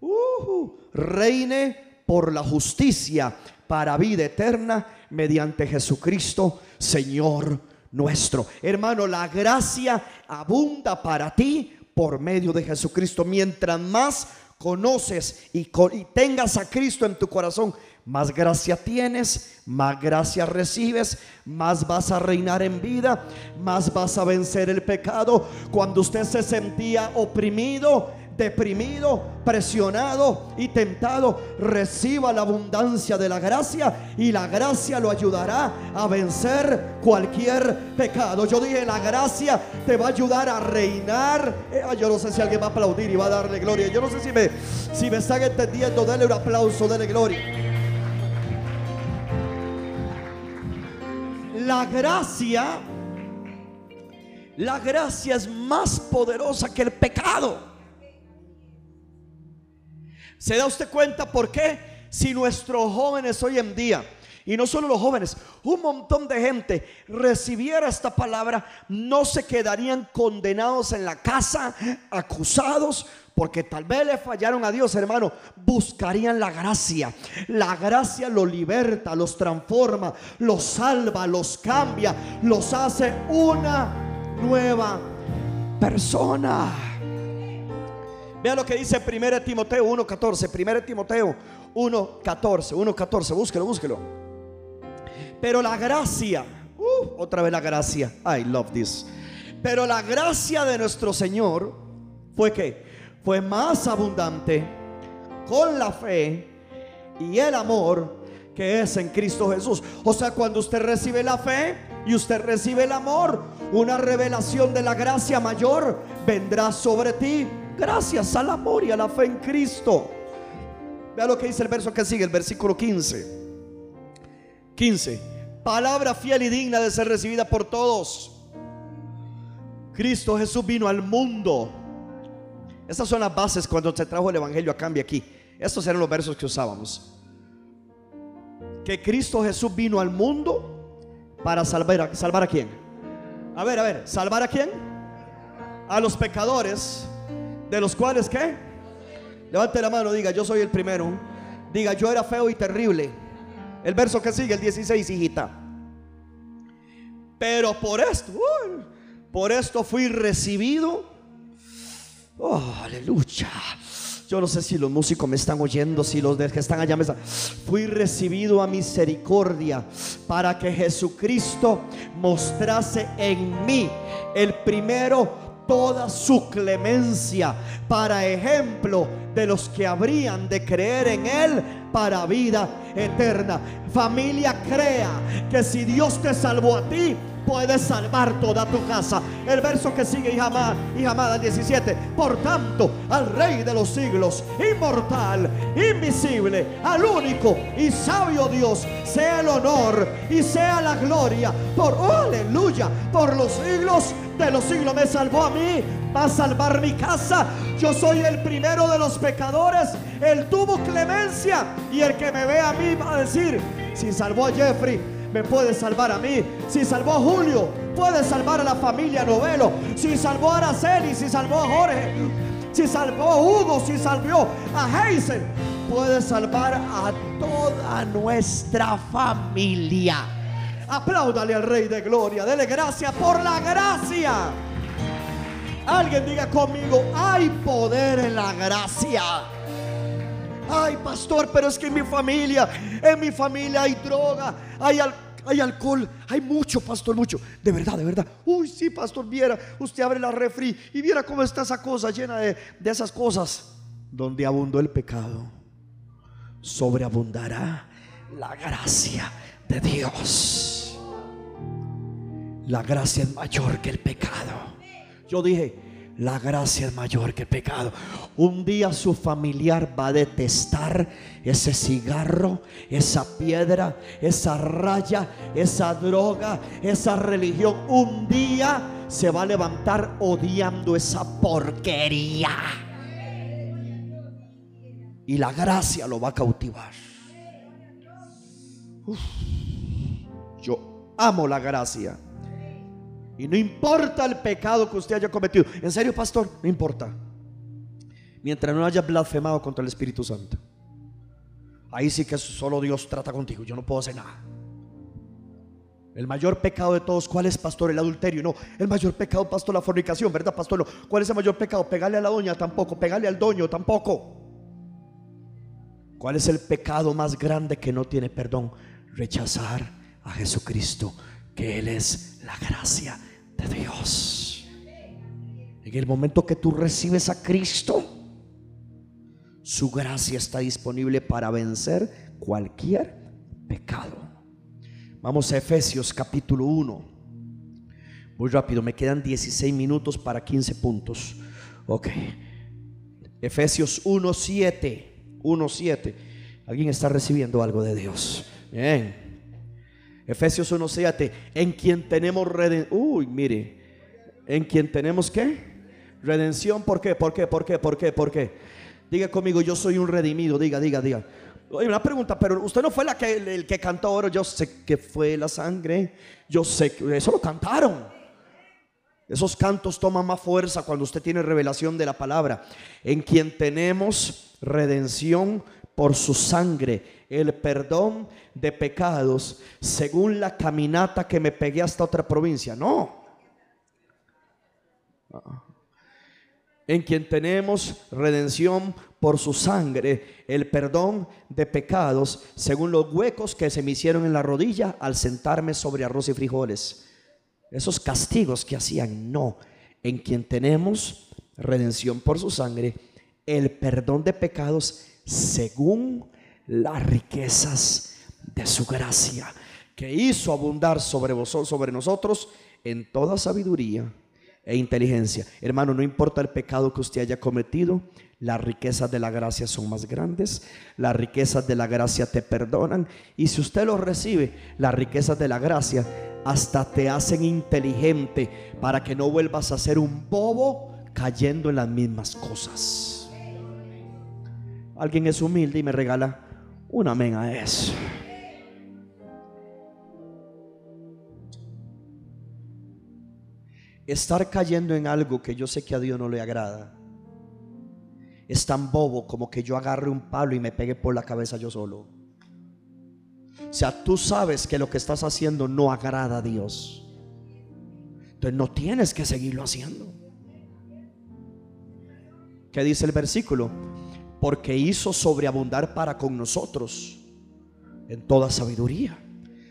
uh, reine por la justicia para vida eterna mediante Jesucristo, Señor nuestro. Hermano, la gracia abunda para ti por medio de Jesucristo. Mientras más conoces y, tengas a Cristo en tu corazón, más gracia tienes, más gracia recibes, más vas a reinar en vida, más vas a vencer el pecado. Cuando usted se sentía oprimido, deprimido, presionado y tentado, reciba la abundancia de la gracia y la gracia lo ayudará a vencer cualquier pecado. Yo dije, la gracia te va a ayudar a reinar. Eh, yo no sé si alguien va a aplaudir y va a darle gloria. Yo no sé si me, si me están entendiendo, denle un aplauso, denle gloria. la gracia, la gracia es más poderosa que el pecado. ¿Se da usted cuenta por qué? Si nuestros jóvenes hoy en día, y no solo los jóvenes, un montón de gente recibiera esta palabra, no se quedarían condenados en la casa, acusados, porque tal vez le fallaron a Dios, hermano, buscarían la gracia. La gracia los liberta, los transforma, los salva, los cambia, los hace una nueva persona. Vea lo que dice 1 Timoteo 1.14. 1 Timoteo 1.14. 1.14. Búsquelo, búsquelo. Pero la gracia, uh, otra vez la gracia. I love this. Pero la gracia de nuestro Señor fue que fue más abundante con la fe y el amor que es en Cristo Jesús. O sea, cuando usted recibe la fe y usted recibe el amor, una revelación de la gracia mayor vendrá sobre ti gracias al amor y a la fe en Cristo. Vea lo que dice el verso que sigue, el versículo 15. 15. Palabra fiel y digna de ser recibida por todos. Cristo Jesús vino al mundo estas son las bases cuando se trajo el Evangelio a cambio aquí. Estos eran los versos que usábamos. Que Cristo Jesús vino al mundo para salvar a, salvar a quién. A ver, a ver, ¿salvar a quién? A los pecadores, de los cuales qué? Levante la mano, diga, yo soy el primero. Diga, yo era feo y terrible. El verso que sigue, el 16, hijita. Pero por esto, por esto fui recibido. Oh, aleluya. Yo no sé si los músicos me están oyendo, si los que están allá me están. Fui recibido a misericordia para que Jesucristo mostrase en mí el primero toda su clemencia para ejemplo de los que habrían de creer en Él para vida eterna. Familia, crea que si Dios te salvó a ti, puedes salvar toda tu casa. El verso que sigue, hija amada, hija amada 17. Por tanto, al Rey de los siglos, inmortal, invisible, al único y sabio Dios, sea el honor y sea la gloria por, oh, aleluya, por los siglos de los siglos. Me salvó a mí, va a salvar mi casa. Yo soy el primero de los pecadores. Él tuvo clemencia y el que me ve a mí va a decir, si salvó a Jeffrey, me puede salvar a mí. Si salvó a Julio, puede salvar a la familia Novelo. Si salvó a Araceli, si salvó a Jorge, si salvó a Hugo, si salvó a Hazel, puede salvar a toda nuestra familia. Apláudale al Rey de Gloria. Dele gracias por la gracia. Alguien diga conmigo, hay poder en la gracia. Ay, pastor, pero es que en mi familia, en mi familia hay droga, hay, hay alcohol, hay mucho, pastor, mucho. De verdad, de verdad. Uy, sí, pastor, viera, usted abre la refri y viera cómo está esa cosa llena de, de esas cosas. Donde abundó el pecado, sobreabundará la gracia de Dios. La gracia es mayor que el pecado. Yo dije, la gracia es mayor que el pecado. Un día su familiar va a detestar ese cigarro, esa piedra, esa raya, esa droga, esa religión. Un día se va a levantar odiando esa porquería. Y la gracia lo va a cautivar. yo amo la gracia. Y no importa el pecado que usted haya cometido. En serio, pastor, no importa. Mientras no haya blasfemado contra el Espíritu Santo. Ahí sí que solo Dios trata contigo. Yo no puedo hacer nada. El mayor pecado de todos, ¿cuál es, pastor? El adulterio. No, el mayor pecado, pastor, la fornicación, ¿verdad, pastor? ¿Cuál es el mayor pecado? Pegarle a la doña tampoco, pegarle al doño tampoco. ¿Cuál es el pecado más grande que no tiene perdón? Rechazar a Jesucristo que Él es la gracia de Dios. En el momento que tú recibes a Cristo, su gracia está disponible para vencer cualquier pecado. Vamos a Efesios capítulo 1. Muy rápido, me quedan 16 minutos para 15 puntos. Ok. Efesios 1, 7. 1, 7. ¿Alguien está recibiendo algo de Dios? Bien. Efesios 1:7, en quien tenemos redención. Uy, mire, en quien tenemos qué? Redención, ¿por qué? ¿Por qué? ¿Por qué? ¿Por qué? ¿Por qué? Diga conmigo, yo soy un redimido, diga, diga, diga. Oye, una pregunta, pero usted no fue la que, el, que cantó ahora, yo sé que fue la sangre, yo sé que eso lo cantaron. Esos cantos toman más fuerza cuando usted tiene revelación de la palabra. En quien tenemos redención por su sangre el perdón de pecados según la caminata que me pegué hasta otra provincia. No. En quien tenemos redención por su sangre, el perdón de pecados según los huecos que se me hicieron en la rodilla al sentarme sobre arroz y frijoles. Esos castigos que hacían, no. En quien tenemos redención por su sangre, el perdón de pecados según las riquezas de su gracia, que hizo abundar sobre vosotros, sobre nosotros, en toda sabiduría e inteligencia. Hermano, no importa el pecado que usted haya cometido, las riquezas de la gracia son más grandes, las riquezas de la gracia te perdonan y si usted los recibe, las riquezas de la gracia hasta te hacen inteligente para que no vuelvas a ser un bobo cayendo en las mismas cosas. Alguien es humilde y me regala un amén a eso. Estar cayendo en algo que yo sé que a Dios no le agrada es tan bobo como que yo agarre un palo y me pegue por la cabeza yo solo. O sea, tú sabes que lo que estás haciendo no agrada a Dios. Entonces no tienes que seguirlo haciendo. ¿Qué dice el versículo? Porque hizo sobreabundar para con nosotros en toda sabiduría.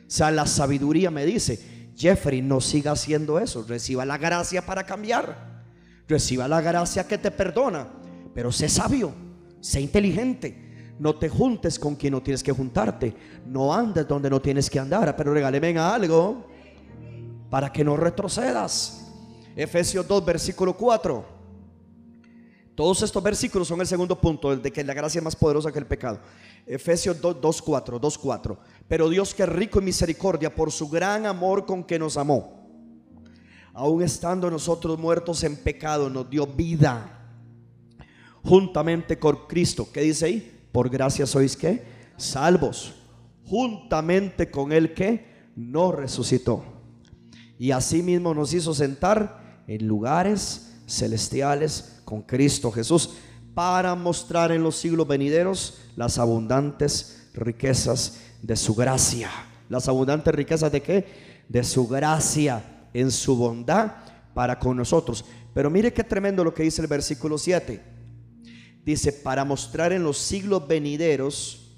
O sea, la sabiduría me dice, Jeffrey, no siga haciendo eso. Reciba la gracia para cambiar. Reciba la gracia que te perdona. Pero sé sabio, sé inteligente. No te juntes con quien no tienes que juntarte. No andes donde no tienes que andar. Pero regáleme algo para que no retrocedas. Efesios 2, versículo 4. Todos estos versículos son el segundo punto, el de que la gracia es más poderosa que el pecado. Efesios 2, 4, 2, 4. Pero Dios que rico en misericordia por su gran amor con que nos amó, aun estando nosotros muertos en pecado, nos dio vida juntamente con Cristo. ¿Qué dice ahí? Por gracia sois que salvos, juntamente con el que no resucitó. Y asimismo nos hizo sentar en lugares celestiales con Cristo Jesús para mostrar en los siglos venideros las abundantes riquezas de su gracia. Las abundantes riquezas de qué? De su gracia en su bondad para con nosotros. Pero mire qué tremendo lo que dice el versículo 7. Dice, para mostrar en los siglos venideros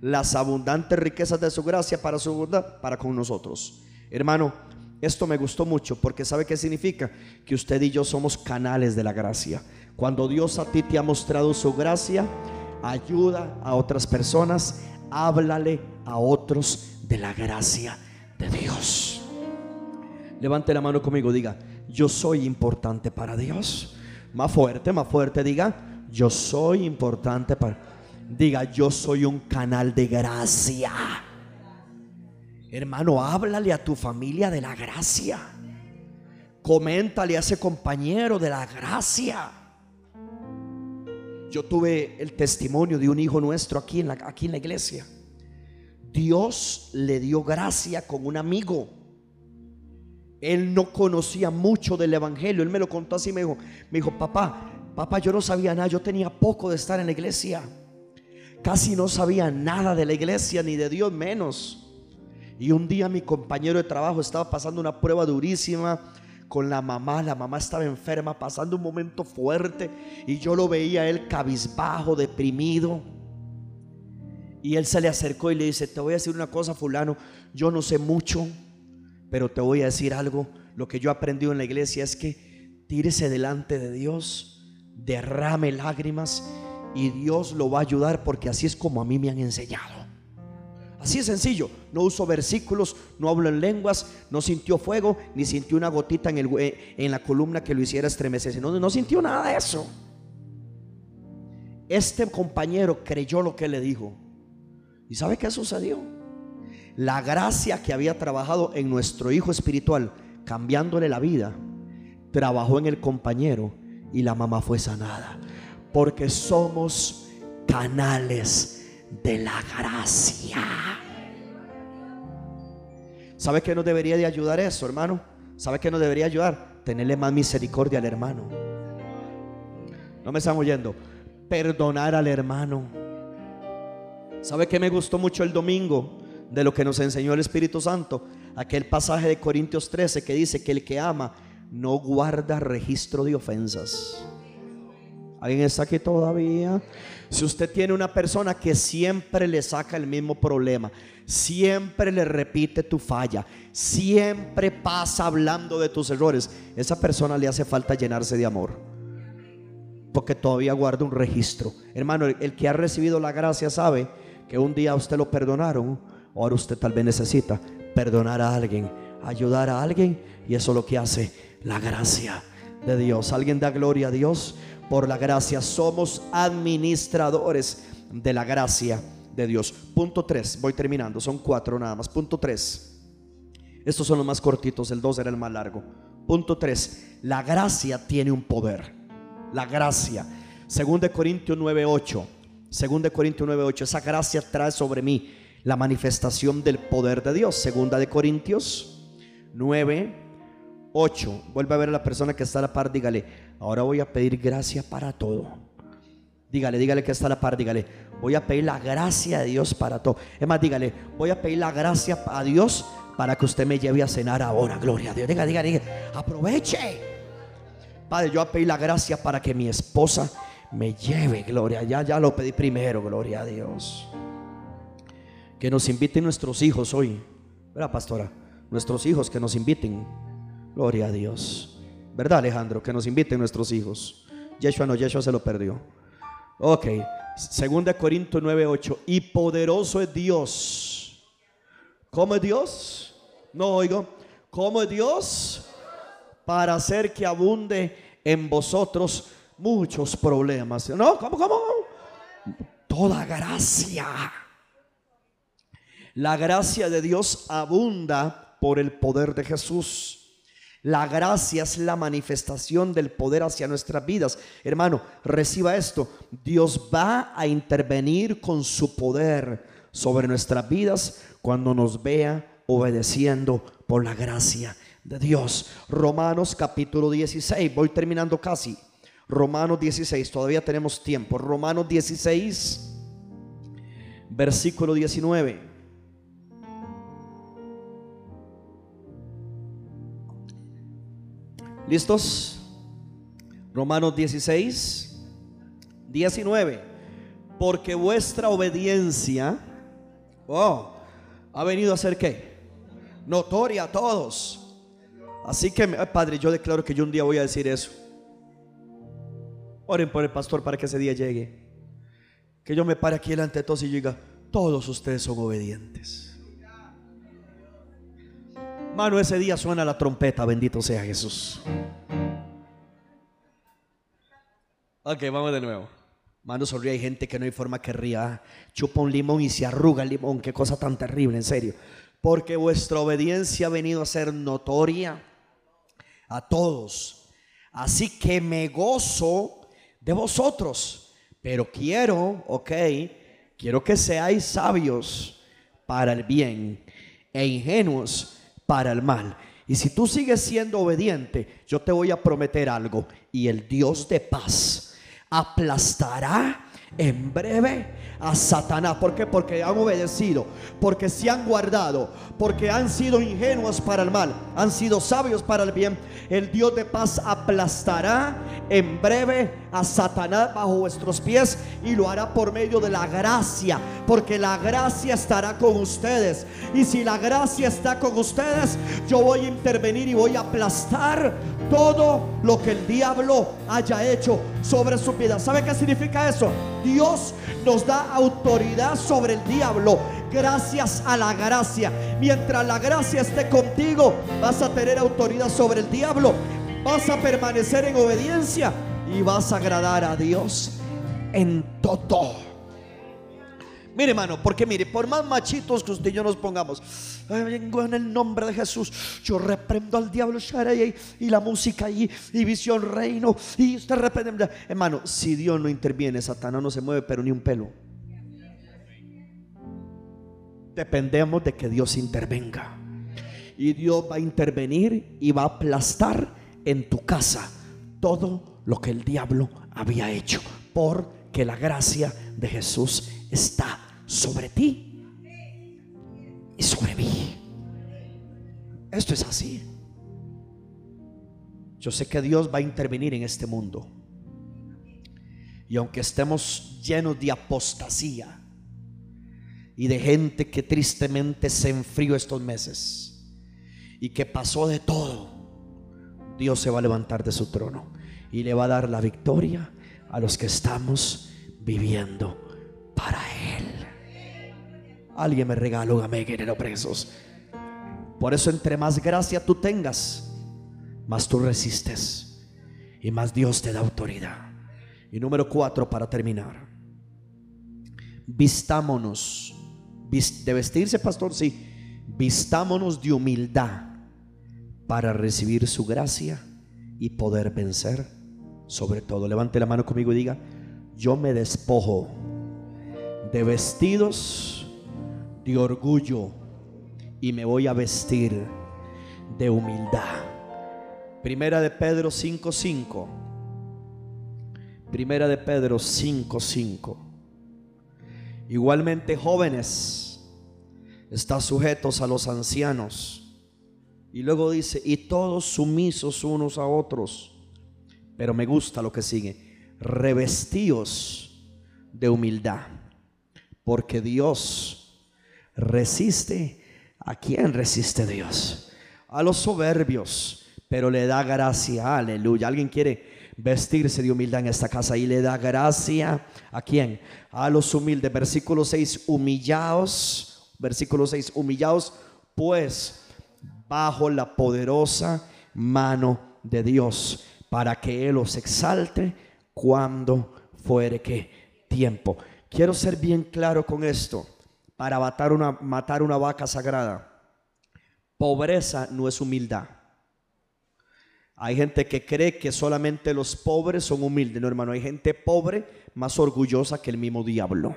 las abundantes riquezas de su gracia para su bondad para con nosotros. Hermano, esto me gustó mucho porque sabe qué significa que usted y yo somos canales de la gracia. Cuando Dios a ti te ha mostrado su gracia, ayuda a otras personas, háblale a otros de la gracia de Dios. Levante la mano conmigo, diga, yo soy importante para Dios. Más fuerte, más fuerte, diga, yo soy importante para... Diga, yo soy un canal de gracia. Hermano, háblale a tu familia de la gracia. Coméntale a ese compañero de la gracia. Yo tuve el testimonio de un hijo nuestro aquí en la, aquí en la iglesia. Dios le dio gracia con un amigo. Él no conocía mucho del evangelio. Él me lo contó así. Me dijo, me dijo, papá, papá, yo no sabía nada. Yo tenía poco de estar en la iglesia. Casi no sabía nada de la iglesia ni de Dios menos. Y un día mi compañero de trabajo estaba pasando una prueba durísima con la mamá. La mamá estaba enferma, pasando un momento fuerte. Y yo lo veía él cabizbajo, deprimido. Y él se le acercó y le dice, te voy a decir una cosa, fulano, yo no sé mucho, pero te voy a decir algo. Lo que yo he aprendido en la iglesia es que tírese delante de Dios, derrame lágrimas y Dios lo va a ayudar porque así es como a mí me han enseñado. Así es sencillo. No uso versículos, no hablo en lenguas, no sintió fuego, ni sintió una gotita en, el, en la columna que lo hiciera estremecerse. No, no sintió nada de eso. Este compañero creyó lo que le dijo. ¿Y sabe qué sucedió? La gracia que había trabajado en nuestro hijo espiritual, cambiándole la vida, trabajó en el compañero y la mamá fue sanada. Porque somos canales de la gracia. ¿Sabe que nos debería de ayudar eso, hermano? ¿Sabe que nos debería ayudar? Tenerle más misericordia al hermano. No me están oyendo. Perdonar al hermano. ¿Sabe que me gustó mucho el domingo de lo que nos enseñó el Espíritu Santo? Aquel pasaje de Corintios 13 que dice que el que ama no guarda registro de ofensas. ¿Alguien está aquí todavía? Si usted tiene una persona que siempre le saca el mismo problema, siempre le repite tu falla, siempre pasa hablando de tus errores, esa persona le hace falta llenarse de amor. Porque todavía guarda un registro. Hermano, el que ha recibido la gracia sabe que un día usted lo perdonaron, ahora usted tal vez necesita perdonar a alguien, ayudar a alguien, y eso es lo que hace la gracia de Dios. Alguien da gloria a Dios por la gracia. Somos administradores de la gracia de Dios. Punto 3, voy terminando, son cuatro nada más. Punto 3. Estos son los más cortitos, el 2 era el más largo. Punto 3. La gracia tiene un poder. La gracia. Según de Corintios 9:8. Según de Corintios 9:8. Esa gracia trae sobre mí la manifestación del poder de Dios. Segunda de Corintios 9 8. Vuelve a ver a la persona que está a la par, dígale, ahora voy a pedir gracia para todo. Dígale, dígale que está la par, dígale, voy a pedir la gracia de Dios para todo. Es más, dígale, voy a pedir la gracia a Dios para que usted me lleve a cenar ahora. Gloria a Dios. Diga, diga, diga, aproveche. Padre, yo voy a pedir la gracia para que mi esposa me lleve, gloria. Ya, ya lo pedí primero, gloria a Dios. Que nos inviten nuestros hijos hoy. ¿Verdad, pastora? Nuestros hijos que nos inviten. Gloria a Dios. ¿Verdad, Alejandro? Que nos inviten nuestros hijos. Yeshua no, Yeshua se lo perdió. Ok. Segunda Corintios 9:8. Y poderoso es Dios. ¿Cómo es Dios? No oigo. ¿Cómo es Dios? Para hacer que abunde en vosotros muchos problemas. ¿No? ¿Cómo, cómo? Toda gracia. La gracia de Dios abunda por el poder de Jesús. La gracia es la manifestación del poder hacia nuestras vidas. Hermano, reciba esto. Dios va a intervenir con su poder sobre nuestras vidas cuando nos vea obedeciendo por la gracia de Dios. Romanos capítulo 16. Voy terminando casi. Romanos 16. Todavía tenemos tiempo. Romanos 16. Versículo 19. ¿Listos? Romanos 16, 19. Porque vuestra obediencia, oh, ha venido a ser qué? Notoria a todos. Así que, Padre, yo declaro que yo un día voy a decir eso. Oren por el pastor para que ese día llegue. Que yo me pare aquí delante de todos y diga, todos ustedes son obedientes. Mano, ese día suena la trompeta, bendito sea Jesús. Ok, vamos de nuevo. Mano, sonríe, hay gente que no hay forma que ría. Chupa un limón y se arruga el limón. Qué cosa tan terrible, en serio. Porque vuestra obediencia ha venido a ser notoria a todos. Así que me gozo de vosotros. Pero quiero, ok, quiero que seáis sabios para el bien e ingenuos para el mal. Y si tú sigues siendo obediente, yo te voy a prometer algo. Y el Dios de paz aplastará en breve a Satanás. ¿Por qué? Porque han obedecido, porque se han guardado, porque han sido ingenuos para el mal, han sido sabios para el bien. El Dios de paz aplastará en breve a Satanás bajo vuestros pies y lo hará por medio de la gracia, porque la gracia estará con ustedes. Y si la gracia está con ustedes, yo voy a intervenir y voy a aplastar todo lo que el diablo haya hecho sobre su vida. ¿Sabe qué significa eso? Dios nos da autoridad sobre el diablo gracias a la gracia. Mientras la gracia esté contigo, vas a tener autoridad sobre el diablo. Vas a permanecer en obediencia y vas a agradar a Dios en todo. Mire, hermano, porque mire, por más machitos que usted y yo nos pongamos, vengo en el nombre de Jesús, yo reprendo al diablo y la música y, y visión reino, y usted reprende. Hermano, si Dios no interviene, Satanás no se mueve, pero ni un pelo. Dependemos de que Dios intervenga. Y Dios va a intervenir y va a aplastar en tu casa todo lo que el diablo había hecho. Porque la gracia de Jesús está sobre ti y sobre mí. Esto es así. Yo sé que Dios va a intervenir en este mundo. Y aunque estemos llenos de apostasía y de gente que tristemente se enfrió estos meses y que pasó de todo, Dios se va a levantar de su trono y le va a dar la victoria a los que estamos viviendo para Él. Alguien me regaló un amén en presos. Por eso entre más gracia tú tengas, más tú resistes y más Dios te da autoridad. Y número cuatro para terminar. Vistámonos. De vestirse, pastor, sí. Vistámonos de humildad para recibir su gracia y poder vencer sobre todo. Levante la mano conmigo y diga, yo me despojo de vestidos de orgullo y me voy a vestir de humildad. Primera de Pedro 5:5. Primera de Pedro 5:5. Igualmente jóvenes, está sujetos a los ancianos. Y luego dice, y todos sumisos unos a otros. Pero me gusta lo que sigue, revestidos de humildad, porque Dios resiste. ¿A quién resiste Dios? A los soberbios, pero le da gracia, aleluya. ¿Alguien quiere vestirse de humildad en esta casa y le da gracia a quién? A los humildes. Versículo 6, humillaos. Versículo 6, humillaos pues bajo la poderosa mano de Dios para que Él os exalte cuando fuere que tiempo. Quiero ser bien claro con esto para matar una, vaca sagrada. Pobreza no es humildad. Hay gente que cree que solamente los pobres son humildes. No, hermano, hay gente pobre más orgullosa que el mismo diablo.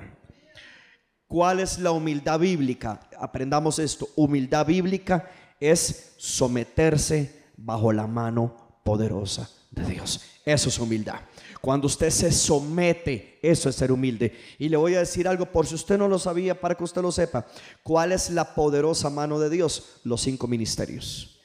¿Cuál es la humildad bíblica? Aprendamos esto. Humildad bíblica es someterse bajo la mano poderosa de Dios. Eso es humildad. Cuando usted se somete, eso es ser humilde. Y le voy a decir algo por si usted no lo sabía, para que usted lo sepa. ¿Cuál es la poderosa mano de Dios? Los cinco ministerios.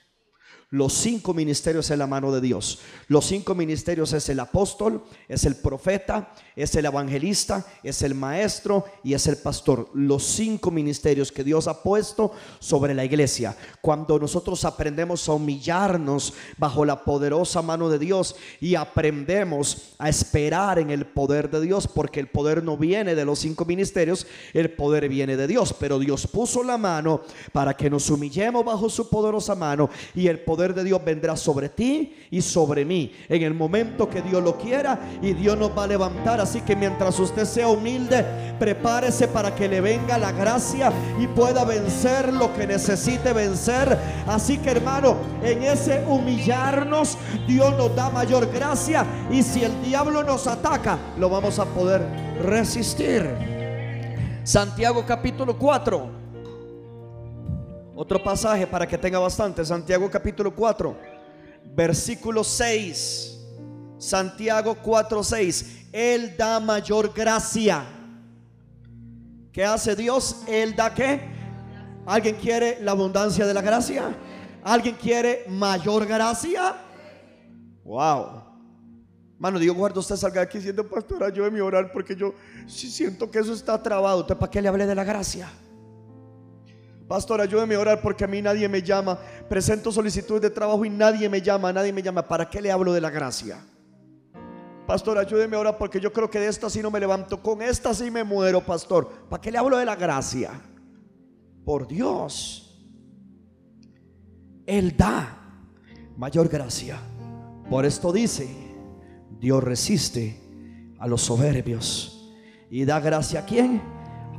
Los cinco ministerios en la mano de Dios. Los cinco ministerios es el apóstol, es el profeta, es el evangelista, es el maestro y es el pastor. Los cinco ministerios que Dios ha puesto sobre la iglesia. Cuando nosotros aprendemos a humillarnos bajo la poderosa mano de Dios y aprendemos a esperar en el poder de Dios, porque el poder no viene de los cinco ministerios, el poder viene de Dios. Pero Dios puso la mano para que nos humillemos bajo su poderosa mano y el poder poder de Dios vendrá sobre ti y sobre mí en el momento que Dios lo quiera y Dios nos va a levantar. Así que mientras usted sea humilde, prepárese para que le venga la gracia y pueda vencer lo que necesite vencer. Así que hermano, en ese humillarnos, Dios nos da mayor gracia y si el diablo nos ataca, lo vamos a poder resistir. Santiago capítulo 4 otro pasaje para que tenga bastante. Santiago capítulo 4, versículo 6. Santiago 4, 6. Él da mayor gracia. ¿Qué hace Dios? Él da qué? ¿Alguien quiere la abundancia de la gracia? ¿Alguien quiere mayor gracia? Wow. Mano, Dios guarda usted salga aquí diciendo, pastor, ayúdeme a orar porque yo siento que eso está trabado. ¿Usted para qué le hable de la gracia? Pastor, ayúdeme a orar porque a mí nadie me llama. Presento solicitudes de trabajo y nadie me llama, nadie me llama. ¿Para qué le hablo de la gracia? Pastor, ayúdeme a orar porque yo creo que de esta sí no me levanto. Con esta sí me muero, pastor. ¿Para qué le hablo de la gracia? Por Dios. Él da mayor gracia. Por esto dice, Dios resiste a los soberbios y da gracia a quién?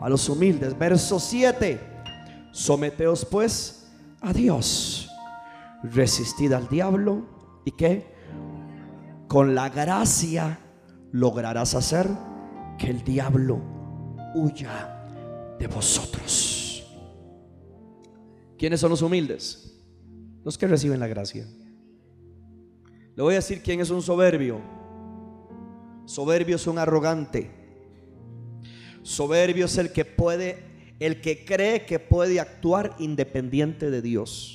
A los humildes. Verso 7. Someteos pues a Dios. Resistid al diablo y que con la gracia lograrás hacer que el diablo huya de vosotros. ¿Quiénes son los humildes? Los que reciben la gracia. Le voy a decir quién es un soberbio. Soberbio es un arrogante. Soberbio es el que puede el que cree que puede actuar independiente de Dios.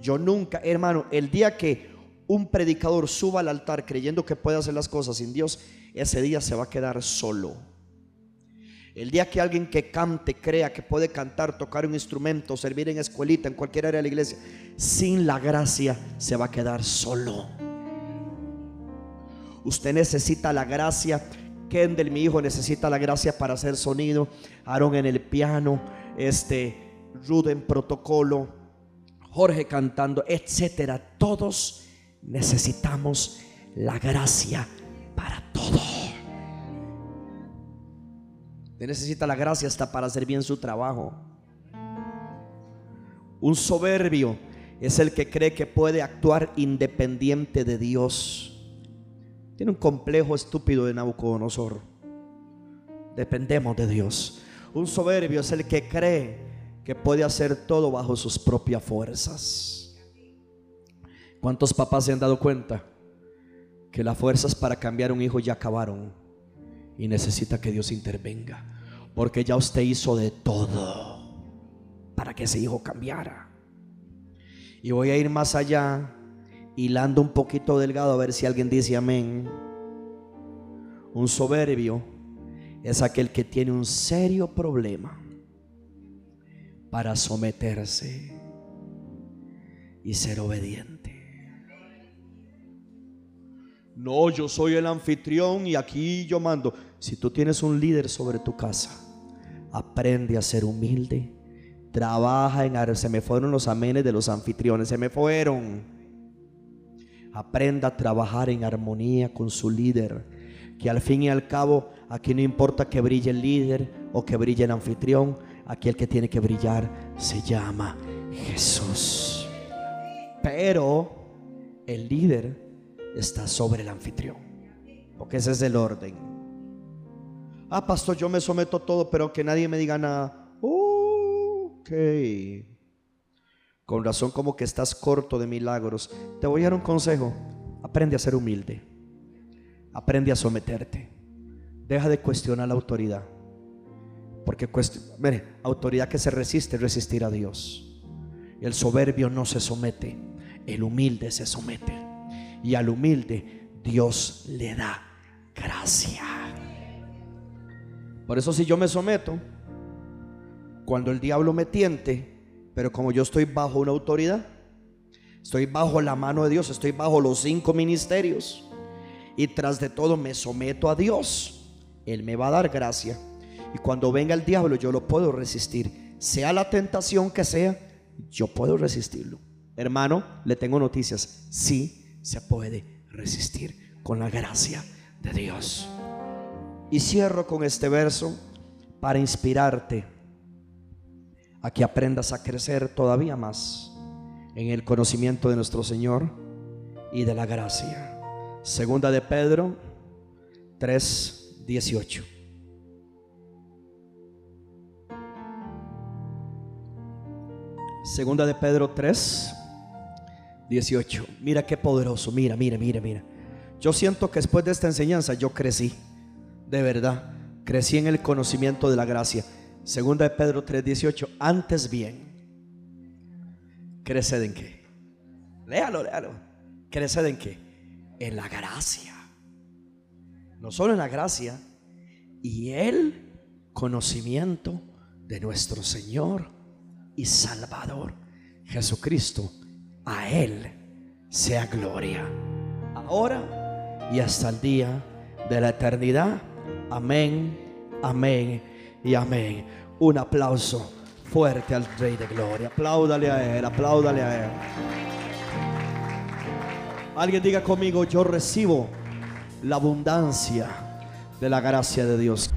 Yo nunca, hermano, el día que un predicador suba al altar creyendo que puede hacer las cosas sin Dios, ese día se va a quedar solo. El día que alguien que cante crea que puede cantar, tocar un instrumento, servir en escuelita, en cualquier área de la iglesia, sin la gracia se va a quedar solo. Usted necesita la gracia Kendall, mi hijo, necesita la gracia para hacer sonido. Aaron en el piano. Este, Rude en protocolo. Jorge cantando, etcétera. Todos necesitamos la gracia para todo. Usted necesita la gracia hasta para hacer bien su trabajo. Un soberbio es el que cree que puede actuar independiente de Dios. Tiene un complejo estúpido de Nabucodonosor. Dependemos de Dios. Un soberbio es el que cree que puede hacer todo bajo sus propias fuerzas. ¿Cuántos papás se han dado cuenta que las fuerzas para cambiar un hijo ya acabaron y necesita que Dios intervenga. Porque ya usted hizo de todo para que ese hijo cambiara. Y voy a ir más allá, hilando un poquito delgado a ver si alguien dice amén. Un soberbio es aquel que tiene un serio problema para someterse y ser obediente. No, yo soy el anfitrión y aquí yo mando. Si tú tienes un líder sobre tu casa, aprende a ser humilde. Trabaja en... Se me fueron los amenes de los anfitriones, se me fueron. Aprenda a trabajar en armonía con su líder. Que al fin y al cabo, aquí no importa que brille el líder o que brille el anfitrión. Aquí el que tiene que brillar se llama Jesús. Pero el líder está sobre el anfitrión. Porque ese es el orden. Ah, pastor, yo me someto a todo, pero que nadie me diga nada. ok. Con razón como que estás corto de milagros. Te voy a dar un consejo. Aprende a ser humilde. Aprende a someterte. Deja de cuestionar la autoridad. Porque, mire, autoridad que se resiste es resistir a Dios. El soberbio no se somete. El humilde se somete y al humilde Dios le da gracia. Por eso si yo me someto, cuando el diablo me tiente, pero como yo estoy bajo una autoridad, estoy bajo la mano de Dios, estoy bajo los cinco ministerios y tras de todo me someto a Dios, Él me va a dar gracia. Y cuando venga el diablo yo lo puedo resistir, sea la tentación que sea, yo puedo resistirlo. Hermano, le tengo noticias, sí se puede resistir con la gracia de Dios. Y cierro con este verso para inspirarte a que aprendas a crecer todavía más en el conocimiento de nuestro Señor y de la gracia. Segunda de Pedro 3, 18. Segunda de Pedro 3, 18. Mira qué poderoso. Mira, mira, mira, mira. Yo siento que después de esta enseñanza yo crecí. De verdad. Crecí en el conocimiento de la gracia. Segunda de Pedro 3:18. Antes bien. ¿Creced en qué? Léalo, léalo. ¿Creced en qué? En la gracia. No solo en la gracia. Y el conocimiento de nuestro Señor y Salvador Jesucristo a Él sea gloria, ahora y hasta el día de la eternidad. Amén, amén y amén. Un aplauso fuerte al Rey de Gloria. Apláudale a Él, apláudale a Él. Alguien diga conmigo, yo recibo la abundancia de la gracia de Dios.